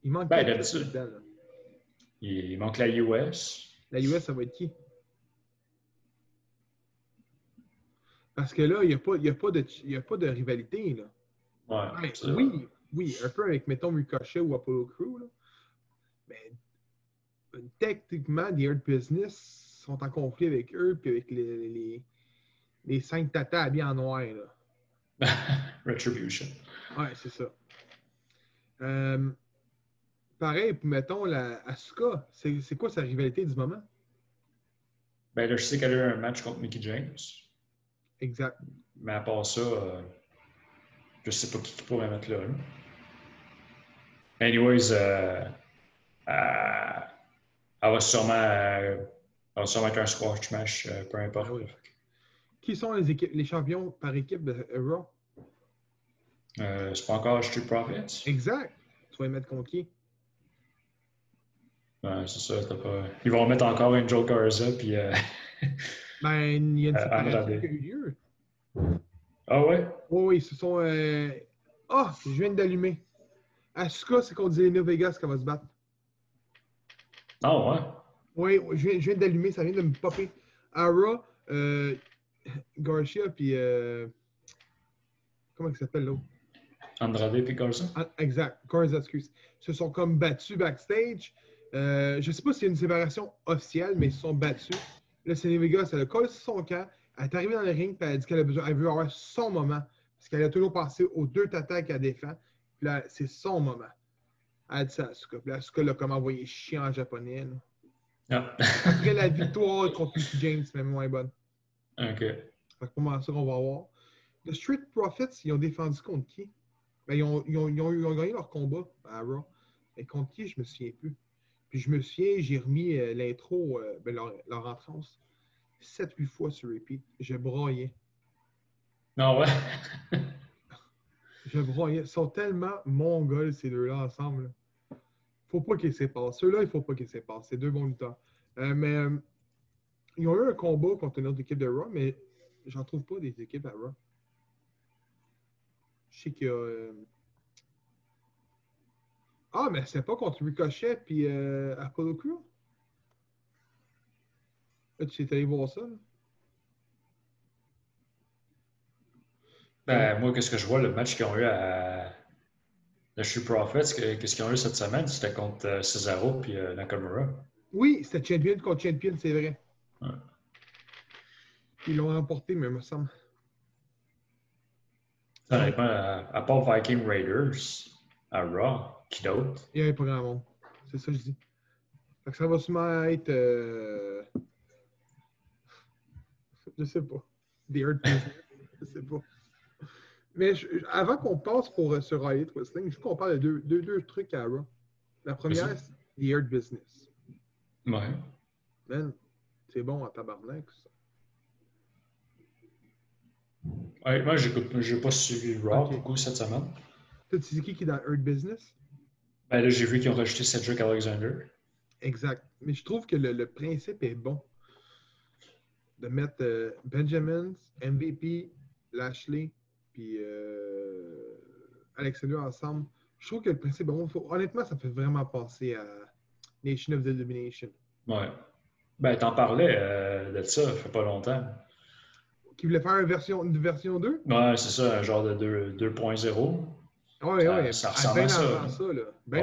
Il manque Ben, là. Il, il manque la US. La US, ça va être qui? Parce que là, il n'y a, pas- il y a, pas de- il y a pas de rivalité. Là. Ouais. Ouais, c'est- oui, oui, un peu avec, mettons, Ricochet ou Apollo Crew. Là. Mais euh, techniquement, The Earth Business sont en conflit avec eux puis avec les, les, les cinq tatas habillés en noir. Là. Retribution. Ouais, c'est ça. Euh, pareil, mettons, la Asuka, c'est quoi sa rivalité du moment? Ben là, je sais qu'elle a eu un match contre Mickey James. Exact. Mais à part ça, euh, je sais pas qui, qui pourrait mettre là. là. Anyways, euh, euh, elle, va sûrement, elle va sûrement être un squash match, peu importe. Ah oui. Qui sont les, équipes, les champions par équipe de euh, Raw? Euh, c'est pas encore Street Profits? Exact. Tu vas les mettre contre qui? Ouais, c'est ça. t'as Pas... Ils vont mettre encore Angel Garza. Puis, euh, Ben, il y a une Euh, séparation Andrade. qui a eu lieu. Ah ouais? Oui, oui, ce sont. euh, Ah, je viens d'allumer. Asuka, c'est contre Zelina Vegas qui va se battre. Ah ouais? Oui, je viens, je viens d'allumer, ça vient de me popper. Ara, euh, Garcia, puis. euh, Comment il s'appelle l'autre? Andrade puis Garza? Ah, exact, Garza, excuse. Se sont comme battus backstage. Euh, je ne sais pas si c'est une séparation officielle, mais ils se sont battus. Là, Zelina Vegas, elle a collé son camp. Elle est arrivée dans le ring, puis elle a dit qu'elle a besoin, elle veut avoir son moment. Parce qu'elle a toujours passé aux deux tatas qu'elle défend. Puis là, c'est son moment. Elle a dit ça à Asuka. Puis là, Asuka l'a comme envoyé chier en japonais. là. Ah. Après la victoire contre James, même moins bonne. OK. Fait moi, ça qu'on va voir. The Street Profits, ils ont défendu contre qui? Ben, ils, ont, ils ont- ils ont- ils ont gagné leur combat à Raw. Mais contre qui, je me souviens plus. Puis je me souviens, j'ai remis euh, l'intro, euh, ben, leur, leur entrance, 7-8 fois sur repeat. Je broyais. Non, ouais. Je broyais. Ils sont tellement mongols, ces deux-là, ensemble. Faut pas qu'ils s'épassent. Ceux-là, il faut pas qu'ils s'épassent. C'est deux bons lutteurs. Euh, mais ils ont eu un combat contre une autre équipe de Raw, mais j'en trouve pas des équipes à Raw. Je sais qu'il y a. euh, Ah, mais c'est pas contre Ricochet puis euh, Apollo Crew? Là, tu es allé voir ça? là? Ben, moi, qu'est-ce que je vois, le match qu'ils ont eu à le Street Profits, que- qu'est-ce qu'ils ont eu cette semaine, c'était contre euh, Cesaro puis euh, Nakamura. Oui, c'était champion contre champion, c'est vrai. Ouais. Ils l'ont remporté, mais il me semble. Honnêtement, à, à part Viking Raiders, à Raw, qui d'autre? Il n'y avait pas grand monde. C'est ça que je dis. Fait que ça va sûrement être. euh, Je sais pas. The Earth Business. Je sais pas. Mais je- avant qu'on passe pour, euh, sur Riot Wrestling, je veux qu'on parle de deux, deux, deux trucs à Raw. La première, c'est The Earth Business. Ouais. Man, c'est bon en tabarnak, ça. Honnêtement, j'écoute- j'ai pas suivi Raw Ok. beaucoup cette semaine. Sais qui qui est dans Earth Business? Ben là, j'ai vu qu'ils ont rajouté Cedric Alexander. Exact. Mais je trouve que le, le principe est bon. De mettre euh, Benjamin, MVP, Lashley, puis euh, Alexander ensemble. Je trouve que le principe est bon. Faut- honnêtement, ça fait vraiment penser à Nation of the Domination. Ouais. Ben, t'en parlais euh, de ça, ça fait pas longtemps. Qui voulait faire une version, une version 2? Ouais, c'est ça, un genre de deux- 2.0. Oui, oui. ça ressemble bien à ça. avant ça, là.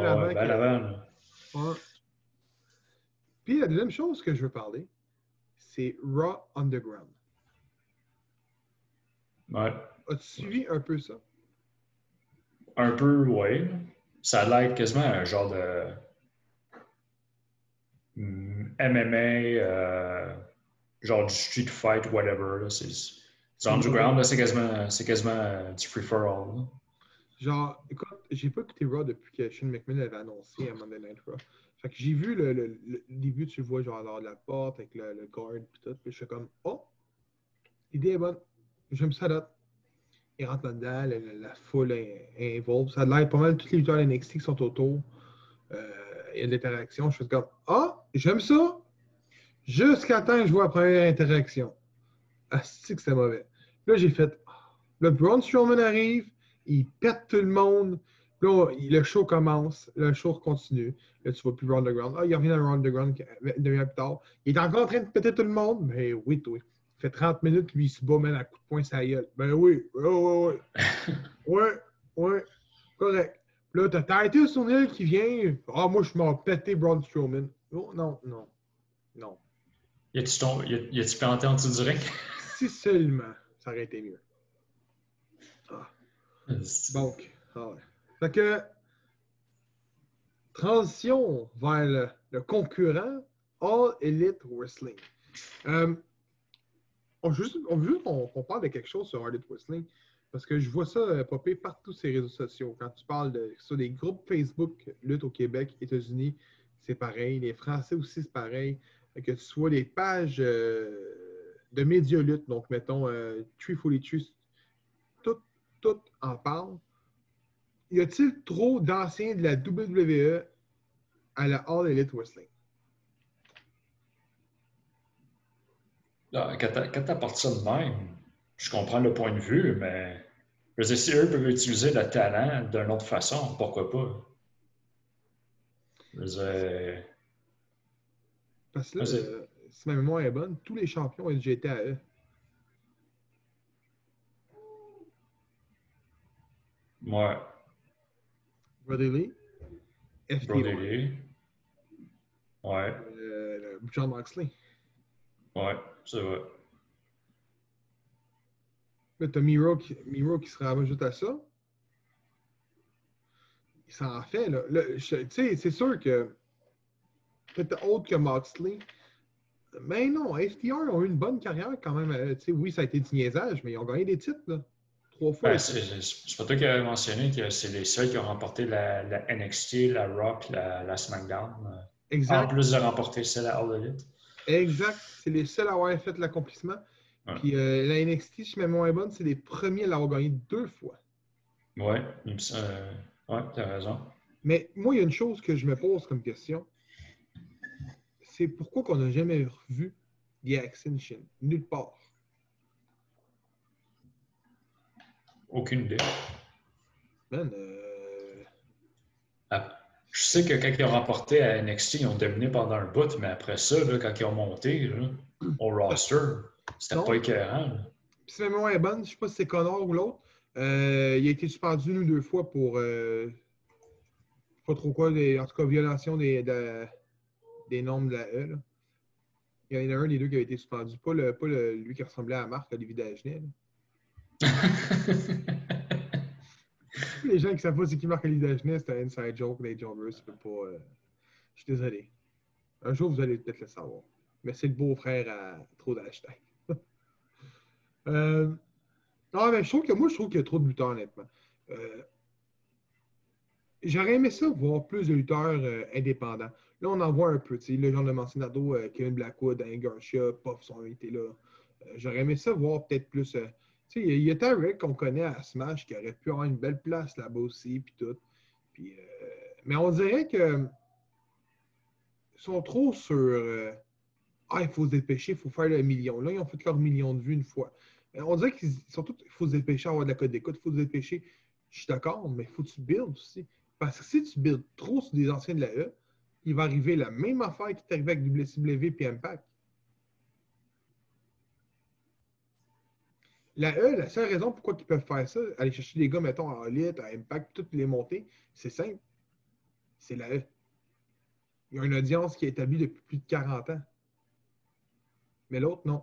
Avant. ben que- avant, là. Ouais. Puis la deuxième chose que je veux parler, c'est Raw Underground. Ouais. As-tu suivi un peu ça? Un peu, ouais. Ça a l'air quasiment un genre de MMA, euh, genre du street fight, whatever. C'est c'est underground, là, c'est quasiment, euh, du free-for-all. Genre, écoute, j'ai pas écouté Raw depuis que Shane McMahon l'avait annoncé à Monday Night Raw. Fait que j'ai vu le, début, tu vois, genre, dehors de la porte avec le, guard pis tout. Puis je suis comme, oh, l'idée est bonne. J'aime ça là. Il rentre là-dedans, la, foule est, est involve. Ça a l'air pas mal, tous les lutteurs NXT qui sont autour. Euh, Il y a de l'interaction. Je suis comme, ah, j'aime ça. Jusqu'à temps que je vois la première interaction. Ah, c'est que c'était mauvais. Là, j'ai fait, le Braun Strowman arrive, il pète tout le monde. Là, il- le show commence, le show continue. Là, tu vois plus Raw Underground. Ah, il revient dans Raw Underground une demi-heure plus tard. Il est encore en train de péter tout le monde. Mais oui, oui. fait 30 minutes, lui, il se bat, même à coup de poing, ça gueule. Ben oui, ouais, ouais, ouais. ouais, ouais, correct. Là, t'as Titus O'Neill qui vient. Ah, moi, je m'en pété Braun Strowman. Oh, non, non, non. Y a-tu ton... y a- planté en dessous du ring? Si seulement, ça aurait été mieux. Donc, ah ouais. Fait que, transition vers le, le concurrent All Elite Wrestling. Euh, on veut juste, on juste qu'on qu'on parle de quelque chose sur All Elite Wrestling parce que je vois ça euh, popper partout sur les réseaux sociaux. Quand tu parles de, sur des groupes Facebook, lutte au Québec, États-Unis, c'est pareil. Les Français aussi, c'est pareil. Que tu sois des pages euh, de médias lutte, donc mettons euh, 343, tout, tout en parle. Y a-t-il trop d'anciens de la WWE à la All Elite Wrestling? Là, Quand t'apportes ça de même, je comprends le point de vue, mais je veux dire, si eux peuvent utiliser le talent d'une autre façon, pourquoi pas? Je veux dire, Parce que là, euh, si ma mémoire est bonne, tous les champions étaient à eux. moi, Brody Lee, Brody Lee, ouais, euh, John Moxley. ouais, c'est vrai. Là, t'as Miro qui, Miro qui se rajoute à ça. Il s'en fait, là. Tu sais, c'est sûr que peut-être autre que Moxley. Mais non, FTR ont eu une bonne carrière quand même. Euh, tu oui, ça a été du niaisage, mais ils ont gagné des titres, là. Trois fois. Ben, c'est pas toi qui as mentionné que c'est les seuls qui ont remporté la, la NXT, la Rock, la, la SmackDown, euh, en exact. plus de remporter celle à All Elite. Exact. C'est les seuls à avoir fait l'accomplissement. Ouais. Puis euh, la NXT, si ma mémoire est bonne, c'est les premiers à l'avoir gagné deux fois. Sem- euh, ouais, t'as raison. Mais moi, il y a une chose que je me pose comme question. C'est pourquoi qu'on n'a jamais vu The Ascension nulle part? Aucune idée. Euh, Ah, Je sais que quand ils ont remporté à NXT, ils ont dominé pendant un bout, mais après ça, là, quand ils ont monté là, au roster, c'était pas écœurant. Puis si ma mémoire est bonne, je sais pas si c'est Connor ou l'autre, euh, il a été suspendu une ou deux fois pour euh, pas trop quoi, des, en tout cas violation des, de- des normes de la E. là. Il y en a un des deux qui a été suspendu, pas, le, pas le- lui qui ressemblait à Marc, Olivier Dagenet. Les gens qui savent pas c'est qui Marc Olivier Dagenet, c'est un inside joke des Jobbers, tu peux pas. euh, Je suis désolé. Un jour, vous allez peut-être le savoir. Mais c'est le beau-frère à trop d'hashtag. Euh... Non, mais je trouve que moi, je trouve qu'il y a trop de lutteurs, honnêtement. Euh, J'aurais aimé ça voir plus de lutteurs euh, indépendants. Là, on en voit un peu. Le genre de Mancinado, Kevin Blackwood, Garcia, Puff sont été là. J'aurais aimé ça voir peut-être plus. il y a- Tarek qu'on connaît à Smash qui aurait pu avoir une belle place là-bas aussi, puis tout. Mais on dirait que ils sont trop sur Ah, il faut se dépêcher, il faut faire le million. Là, ils ont fait leur million de vues une fois. Euh, On dirait qu'ils sont tous, il faut se dépêcher à avoir de la code d'écoute, il faut se dépêcher. Je suis d'accord, mais il faut que tu builds aussi. Parce que si tu builds trop sur des anciens de la E, il va arriver la même affaire qui est arrivée avec WCW et Impact. La E, la seule raison pourquoi ils peuvent faire ça, aller chercher des gars, mettons, à Elite, à Impact, toutes les monter, c'est simple. C'est la E. Il y a une audience qui est établie depuis plus de 40 ans. Mais l'autre, non.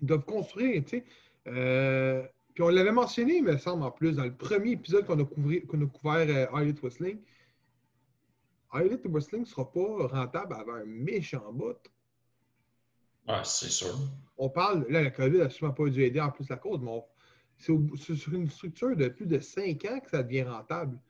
Ils doivent construire, tu sais. Euh, puis on l'avait mentionné, il me semble, en plus, dans le premier épisode qu'on a, qu'on a couvert euh, Wrestling. All Elite Wrestling ne sera pas rentable avant un méchant bout. Ouais, c'est sûr. On parle, là, la COVID n'a sûrement pas dû aider en plus la cause, mais c'est sur une structure de plus de 5 ans que ça devient rentable.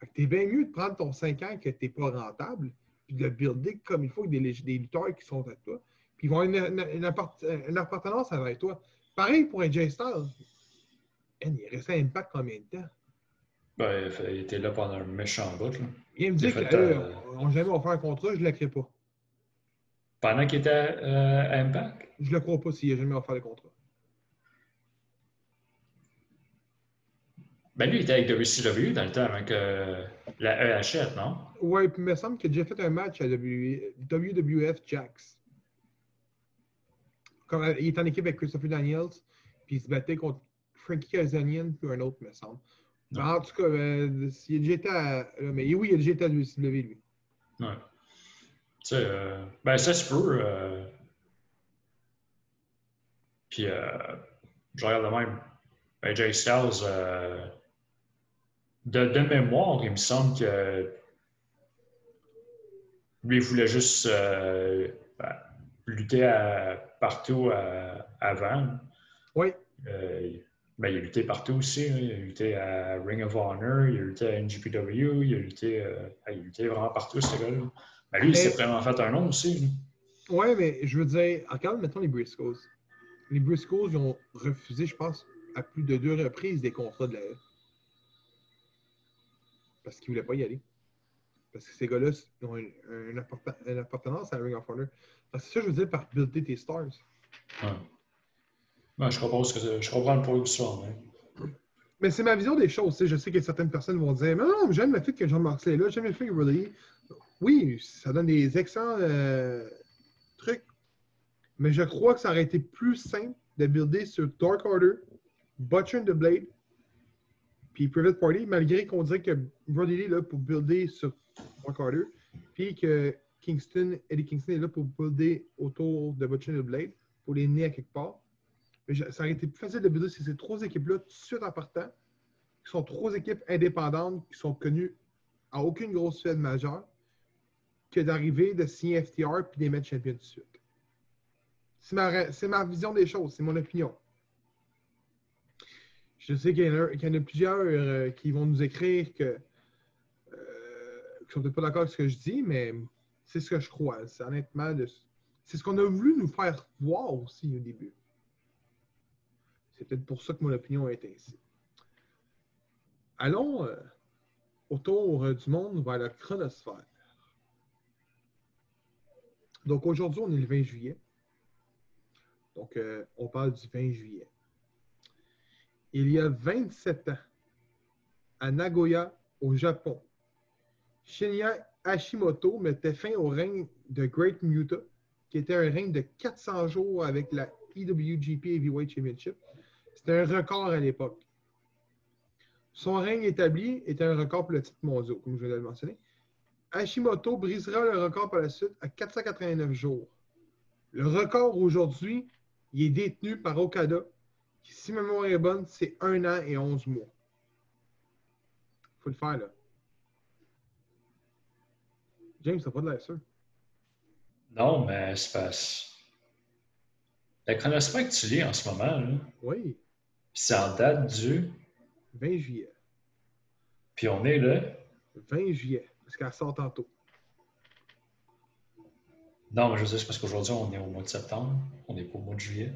Fait que t'es bien mieux de prendre ton 5 ans que t'es pas rentable, puis de le builder comme il faut des, lutteurs qui sont à toi. Puis ils vont avoir une, une- une appart- une appartenance avec toi. Pareil pour un J-Star. Man, il est resté à Impact combien de temps? Ben, il était là pendant un méchant bout. Là. Il me Il a dire fait, que euh, on n'a jamais offert un contrat, je ne le crée pas. Pendant qu'il était euh, à Impact? Je ne le crois pas s'il n'a jamais offert le contrat. Ben, lui, il était avec WCW dans le temps avec euh, la E achète, non? Ouais, puis il me semble qu'il a déjà fait un match à WWF Jax. Comme, il est en équipe avec Christopher Daniels, puis il se battait contre Frankie Kazanian, puis un autre, me semble. En tout cas, euh, il a déjà été à. mais oui, il a déjà été à WCW, lui. Ouais. Tu sais, euh, ben ça se peut. euh, Puis, euh, je regarde de même. Ben, Jay Styles, de, de mémoire, il me semble que lui, il voulait juste euh, ben, lutter à- partout à- avant. Oui. Euh, ben, il a lutté partout aussi. hein. Il a lutté à Ring of Honor, il a lutté à NGPW, il a lutté, euh, il a lutté vraiment partout, ce gars-là. Ben, lui, il s'est vraiment fait un nom aussi. lui. Ouais, mais je veux dire, regarde maintenant les Briscoes. Les Briscoes, ils ont refusé, je pense, à plus de deux reprises des contrats de la. Parce qu'ils ne voulaient pas y aller. Parce que ces gars-là ont une, une apparten- une appartenance à Ring of Honor. Que c'est ça, je veux dire, par builder tes stars. Ouais. Ben, je, que, je comprends le point de l'histoire. mais- Mais c'est ma vision des choses. tu. Je sais que certaines personnes vont dire Mais non, j'aime le fait que John Moxley est là, j'aime le fait que Ridley. Oui, ça donne des excellents euh, trucs. Mais je crois que ça aurait été plus simple de builder sur Dark Order, Butcher and the Blade, puis Private Party, malgré qu'on dirait que Brody Lee est là pour builder sur Dark Order, puis que Kingston, Eddie Kingston est là pour builder autour de Butcher Blade, pour les nez à quelque part. Mais ça aurait été plus facile de builder sur ces trois équipes-là tout de suite en partant, qui sont trois équipes indépendantes, qui sont connues à aucune grosse fête majeure, que d'arriver de signer FTR puis les mettre champions tout de suite. C'est ma, c'est ma vision des choses, c'est mon opinion. Je sais qu'il y en a, plusieurs euh, qui vont nous écrire que sont peut-être pas d'accord avec ce que je dis, mais c'est ce que je crois. C'est honnêtement c'est ce qu'on a voulu nous faire voir aussi au début. C'est peut-être pour ça que mon opinion est ainsi. Allons euh, autour euh, du monde vers la chronosphère. Donc aujourd'hui, on est le 20 juillet. Donc, euh, on parle du 20 juillet. Il y a 27 ans, à Nagoya, au Japon, Shinya Hashimoto mettait fin au règne de Great Muta, qui était un règne de 400 jours avec la IWGP Heavyweight Championship. C'était un record à l'époque. Son règne établi était un record pour le titre mondial, comme je viens de le mentionner. Hashimoto brisera le record par la suite à 489 jours. Le record aujourd'hui, il est détenu par Okada, qui, si ma mémoire est bonne, c'est un an et 11 mois. faut le faire, là. James, t'as pas de l'air sûr. Non, mais c'est pas. La chronosphère que tu lis en ce moment, là, Oui, c'est en date du. 20 juillet. Puis on est là. 20 juillet, parce qu'elle sort tantôt. Non, mais je veux dire, c'est parce qu'aujourd'hui, on est au mois de septembre. On n'est pas au mois de juillet.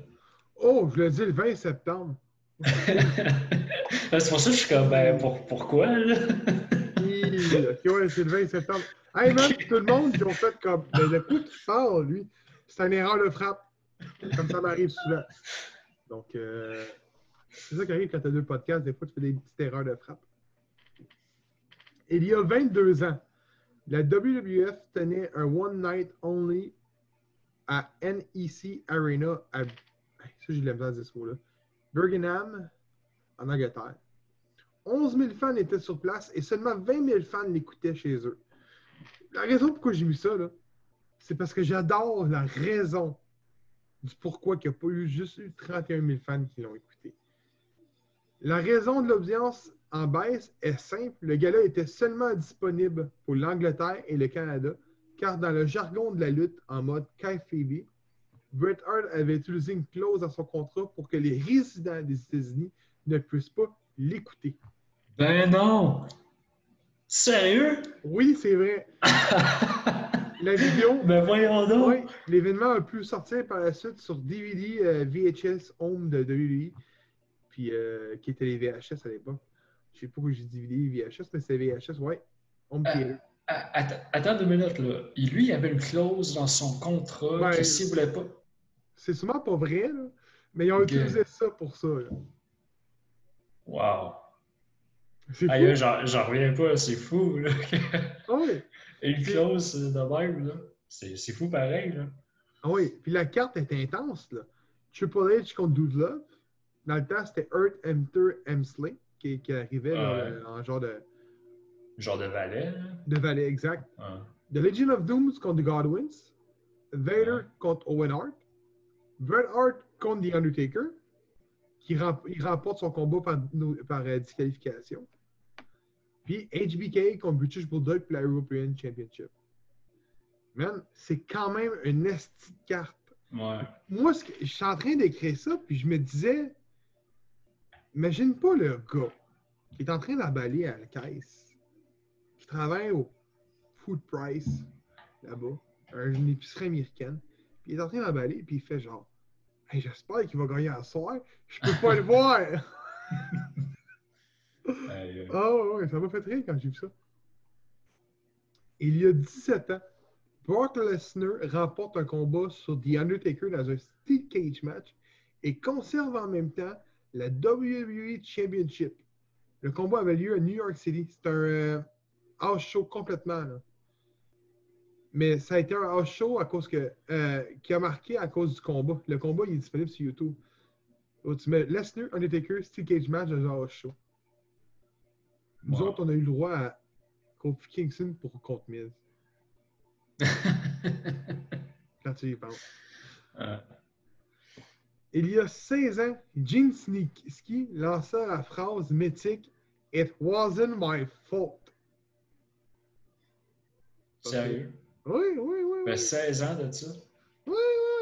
Oh, je le dis le 20 septembre. c'est pour ça que je suis comme, ben, pour- pourquoi, là? Hi, Ok, ouais, c'est le 20 septembre. Hey man, tout le monde qui ont fait comme. Mais de quoi tu parles, lui? C'est une erreur de frappe. Comme ça m'arrive souvent. Donc, euh, c'est ça qui arrive quand tu as deux podcasts. Des fois, tu fais des petites erreurs de frappe. Il y a 22 ans, la WWF tenait un One Night Only à NEC Arena à. Ça, j'ai de la ce mot-là. Birmingham, en Angleterre. 11 000 fans étaient sur place et seulement 20 000 fans l'écoutaient chez eux. La raison pourquoi j'ai mis ça, c'est parce que j'adore la raison du pourquoi il n'y a pas eu juste eu 31 000 fans qui l'ont écouté. La raison de l'audience en baisse est simple. Le gala était seulement disponible pour l'Angleterre et le Canada, car dans le jargon de la lutte en mode kayfabe, Bret Hart avait utilisé une clause dans son contrat pour que les résidents des États-Unis ne puissent pas l'écouter. Ben non! Sérieux? Oui, c'est vrai. La vidéo, ben voyons donc! l'événement a pu sortir par la suite sur DVD euh, VHS Home de WWE, puis euh, qui était les VHS à l'époque. Je sais pas pourquoi j'ai dit DVD VHS, mais c'est VHS, ouais. Home Euh. Ah, Attends, attends deux minutes, là. Lui, il avait une clause dans son contrat Ben, que s'il voulait pas. C'est sûrement pas vrai, là, mais ils ont utilisé ça pour ça. là. Wow! Aïe, j'en reviens pas, c'est fou, là. Ah oui. Une clause de même, là. C'est fou pareil, là. Ah oui. Puis la carte est intense, là. Triple H contre Dude Love. Dans le temps, c'était Earth Enter Hemsley qui, qui arrivait là, Ouais. euh, en genre de, Genre de valet, de valet exact. The Legion of Dooms contre The Godwins. Vader contre Owen Hart. Bret Hart contre The Undertaker. Qui remporte son combat par, par euh, disqualification. Puis HBK contre British Bulldog pour la European Championship. Man, c'est quand même une esti de carte. Ouais. Moi, ce que- je suis en train d'écrire ça, puis je me disais, imagine pas le gars qui est en train d'emballer à la caisse, qui travaille au Food Price, là-bas, un- une épicerie américaine, puis il est en train d'emballer, puis il fait genre, Hey, j'espère qu'il va gagner à soir, je peux pas le voir. Ah ouais, ça m'a fait rire quand j'ai vu ça. Il y a 17 ans, Brock Lesnar remporte un combat sur The Undertaker dans un Steel Cage match et conserve en même temps la WWE Championship. Le combat avait lieu à New York City. C'est un euh, house show complètement. là. Mais ça a été un house show à cause que, euh, qui a marqué à cause du combat. Le combat est disponible sur YouTube. Tu mets Lesnar, Undertaker, Steel Cage match dans un house show. Nous Wow. autres, on a eu le droit à Kofi Kingston pour contre Miz. Quand tu y penses. Il y a 16 ans, Gene Snitsky lança la phrase mythique It wasn't my fault. Sérieux? Oui, oui, oui. Ben, Oui, 16 ans de ça? oui.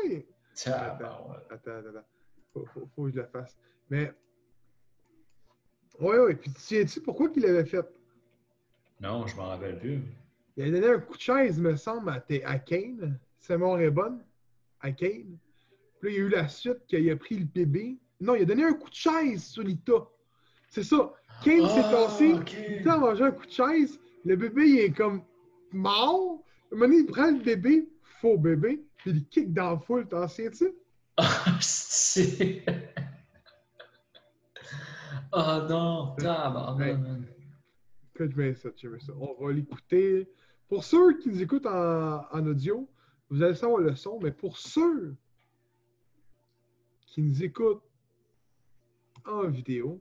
oui. Ben. Attends, attends, attends. Faut, faut- faut que je la fasse. Mais. Oui, oui. Puis tu sais-tu pourquoi qu'il l'avait fait? Non, je m'en rappelle plus. Il a donné un coup de chaise, me semble, à, à Kane. C'est mon bonne. À Kane. Puis là, il y a eu la suite qu'il a pris le bébé. Non, il a donné un coup de chaise sur Lita. C'est ça. Kane s'est Ah, passé. ok. Lita a mangé un coup de chaise. Le bébé, il est comme mort. À un moment donné, il prend le bébé, faux bébé, puis il kick dans la foule. T'en souviens-tu? Ah, c'est... Ah non, tabarnak, je mets ça, j'aime ça. On va l'écouter. Pour ceux qui nous écoutent en, en audio, vous allez savoir le son, mais pour ceux qui nous écoutent en vidéo,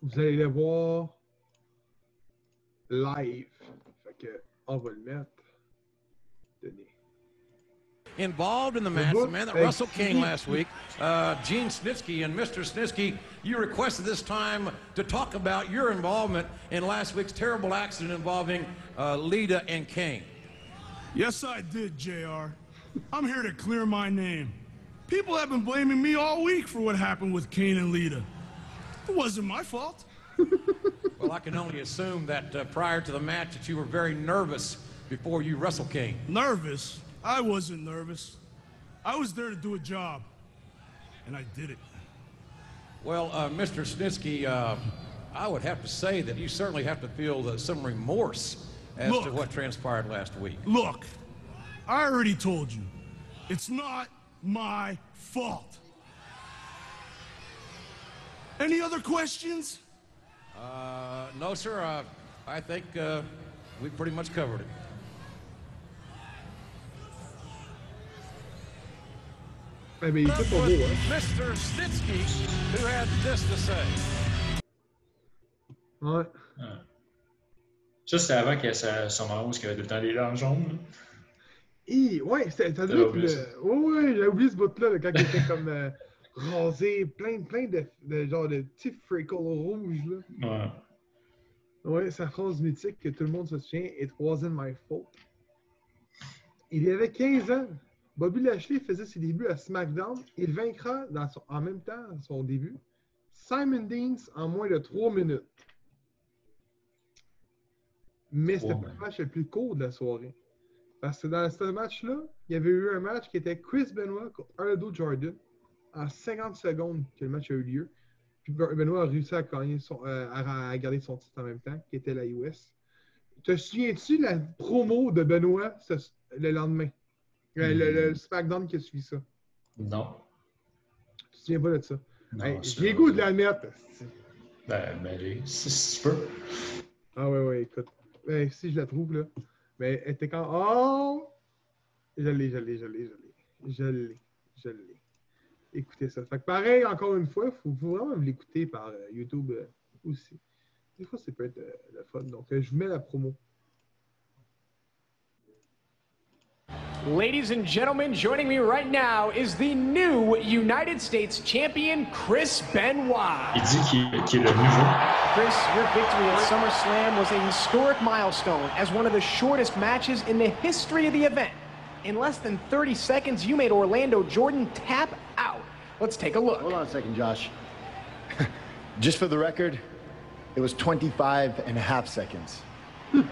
vous allez le voir live. Fait que, on va le mettre. Involved in the match, the man that. Russell King last week, uh, Gene Snitsky. And Mr. Snitsky, you requested this time to talk about your involvement in last week's terrible accident involving uh, Lita and Kane. Yes, I did, JR. I'm here to clear my name. People have been blaming me all week for what happened with Kane and Lita. It wasn't my fault. Well, I can only assume that uh, prior to the match that you were very nervous before you wrestled King. Nervous? I wasn't nervous. I was there to do a job. And I did it. Well, uh, Mr. Snitsky, uh, I would have to say that you certainly have to feel uh, some remorse as to what transpired last week. Look, I already told you. It's not my fault. Any other questions? Uh, no, sir. Uh, I think uh, we pretty much covered it. Eh ben, il était pas beau, hein? Mr. Snitsky, who had this to say. Ouais. Ça, c'était avant qu'il y ait marron, qui avait tout le temps des dents jaunes. Hi, ouais, devait être oublié le... Ouais, ouais, j'ai oublié ce bout-là, là, quand il était comme euh, rasé, plein, plein de, de genre de petits freckles rouges, là. Ouais. Ouais, sa phrase mythique que tout le monde se souvient, It wasn't my fault. Il y avait 15 ans. Bobby Lashley faisait ses débuts à SmackDown. Il vaincra dans son- en même temps à son début Simon Deans en moins de 3 minutes. Mais c'était pas le match le plus court de la soirée. Parce que dans ce match-là, il y avait eu un match qui était Chris Benoit contre Aldo Jordan en 50 secondes que le match a eu lieu. Puis Ben- Benoit a réussi à, gagner son, euh, à garder son titre en même temps, qui était la US. Te souviens-tu de la promo de Benoit ce- le lendemain? Le, le- le SmackDown qui a suivi ça. Non. Tu te souviens pas de ça? Hey, J'ai goût de la mettre. Ben, ben, allez, si, si tu peux. Ah ouais, ouais, écoute. Ben, si je la trouve, là. Mais elle était quand. Oh! Je l'ai, je l'ai, je l'ai, je l'ai. Je l'ai. Je l'ai. Écoutez ça. Fait que pareil, encore une fois, il faut, faut vraiment l'écouter par euh, YouTube euh, aussi. Des fois, ça peut être euh, le fun. Donc, je vous mets la promo. Ladies and gentlemen, joining me right now is the new United States champion, Chris Benoit. Il dit qu'il qu'il est le nouveau. Chris, your victory at SummerSlam was a historic milestone as one of the shortest matches in the history of the event. In less than 30 seconds, you made Orlando Jordan tap out. Let's take a look. Hold on a second, Josh. Just for the record, it was 25 and a half seconds.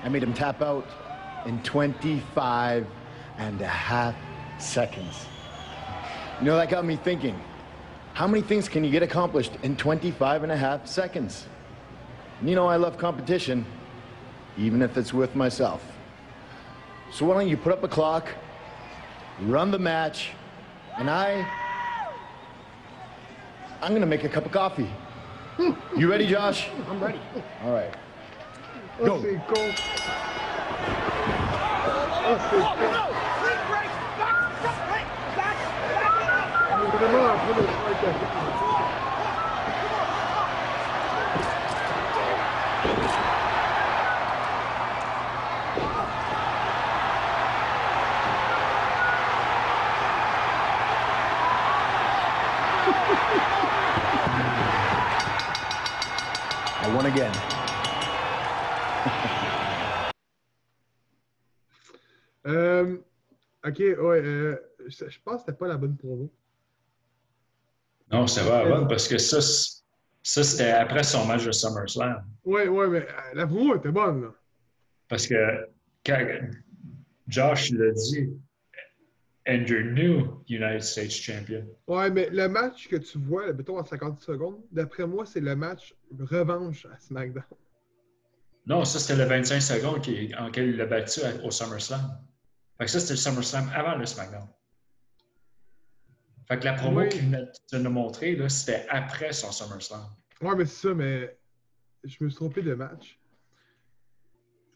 I made him tap out in 25 and a half seconds. You know, that got me thinking. How many things can you get accomplished in 25 and a half seconds? And you know, I love competition, even if it's with myself. So why don't you put up a clock, run the match, and I. I'm gonna make a cup of coffee. You ready, Josh? I'm ready. All right. Go. Oh, c'est con. On I won again. Euh, ok, ouais, euh, pense que c'était pas la bonne promo. Non, c'est pas bon parce que ça, ça c'était après son match de SummerSlam. Ouais, ouais, mais euh, la promo était bonne, là. Parce que quand Josh l'a dit, and your new United States champion. Ouais, mais le match que tu vois, là, mettons en 50 secondes, d'après moi, c'est le match revanche à SmackDown. Non, ça c'était le 25 secondes qui, en quel il l'a battu au SummerSlam. Fait que ça c'était le SummerSlam avant le SmackDown. Fait que la promo Oui. qu'il venait de nous montrer, c'était après son SummerSlam. Ouais, mais c'est ça, mais je me suis trompé de match.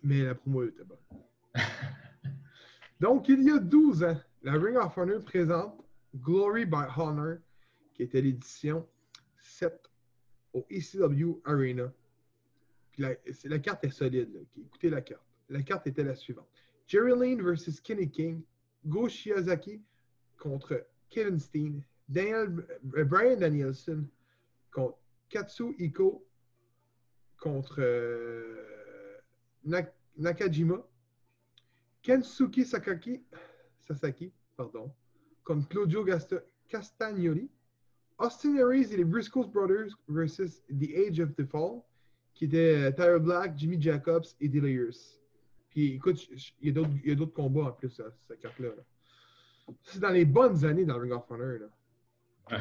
Mais la promo était bonne. Donc, il y a 12 ans, la Ring of Honor présente Glory by Honor, qui était l'édition 7 au ECW Arena. Puis la carte est solide. là. Écoutez la carte. La carte était la suivante. Jerry Lane versus Kenny King. Go Shiozaki contre Kevin Steen. Daniel, Brian Danielson contre Katsu Iko contre euh, Nak- Nakajima. Kensuke Sakaki, Sasaki pardon, contre Claudio Castagnoli. Austin Aries et les Briscoe Brothers versus The Age of the Fall, qui était euh, Tyler Black, Jimmy Jacobs et Delirious. Puis écoute, il y a d'autres- combats en plus, ça, cette carte-là. là. C'est dans les bonnes années dans le Ring of Honor. Là.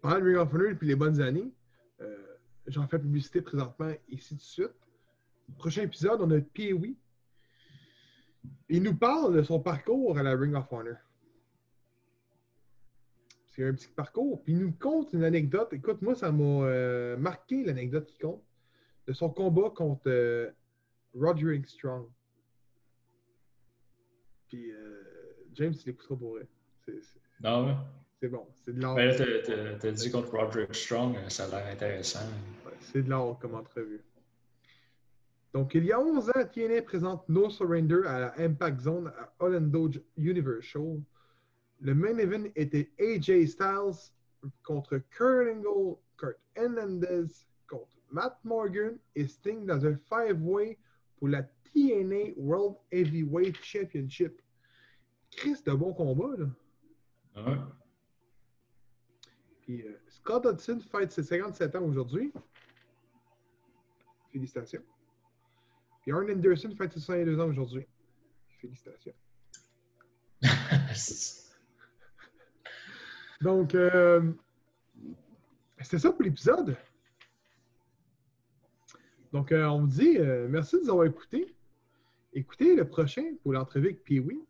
Parlant de Ring of Honor depuis les bonnes années, euh, j'en fais publicité présentement ici tout de suite. Prochain épisode, on a Pee-Wee. Il nous parle de son parcours à la Ring of Honor. C'est un petit parcours. Puis il nous compte une anecdote. Écoute, moi, ça m'a euh, marqué l'anecdote qu'il compte de son combat contre euh, Roderick Strong. Puis euh, James, il l'écoutera pour vrai. Non, ouais? C'est bon. C'est de l'art. Ben là, t'as- dit contre Roderick Strong, euh, ça a l'air intéressant. Ouais, C'est de l'art comme entrevue. Donc, il y a 11 ans, TNA présente No Surrender à la Impact Zone à Orlando Universal. Le main event était AJ Styles contre Kurt Angle, Kurt Hernandez contre Matt Morgan et Sting dans un five-way pour la TNA World Heavyweight Championship. Chris, de bon combat, là. Ouais. Puis euh, Scott Hudson fête ses 57 ans aujourd'hui. Félicitations. Puis Arn Anderson fête ses 62 ans aujourd'hui. Félicitations. Donc, euh, c'était ça pour l'épisode. Donc, euh, on vous dit euh, merci de nous avoir écoutés. Écoutez le prochain pour l'entrevue avec Pee-Wee.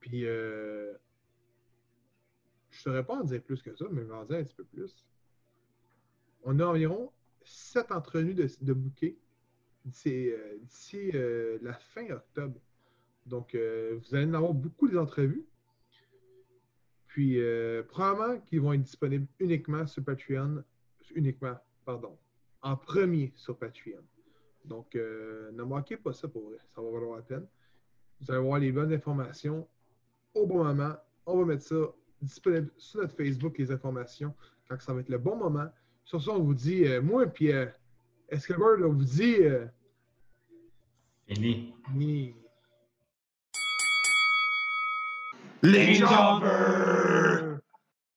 Puis, euh, je ne saurais pas en dire plus que ça, mais je vais en dire un petit peu plus. On a environ sept entrevues de, de bouquets d'ici euh, euh, la fin octobre. Donc, vous allez en avoir beaucoup des entrevues. puis, probablement qu'ils vont être disponibles uniquement sur Patreon. Uniquement, pardon. En premier sur Patreon. Donc, ne manquez pas ça pour vrai. Ça va valoir la peine. Vous allez avoir les bonnes informations au bon moment. On va mettre ça disponible sur notre Facebook, les informations, quand ça va être le bon moment. Sur ça, on vous dit, euh, moi puis euh, Escobar, on vous dit. euh, Fini. ni- Les Jobbers!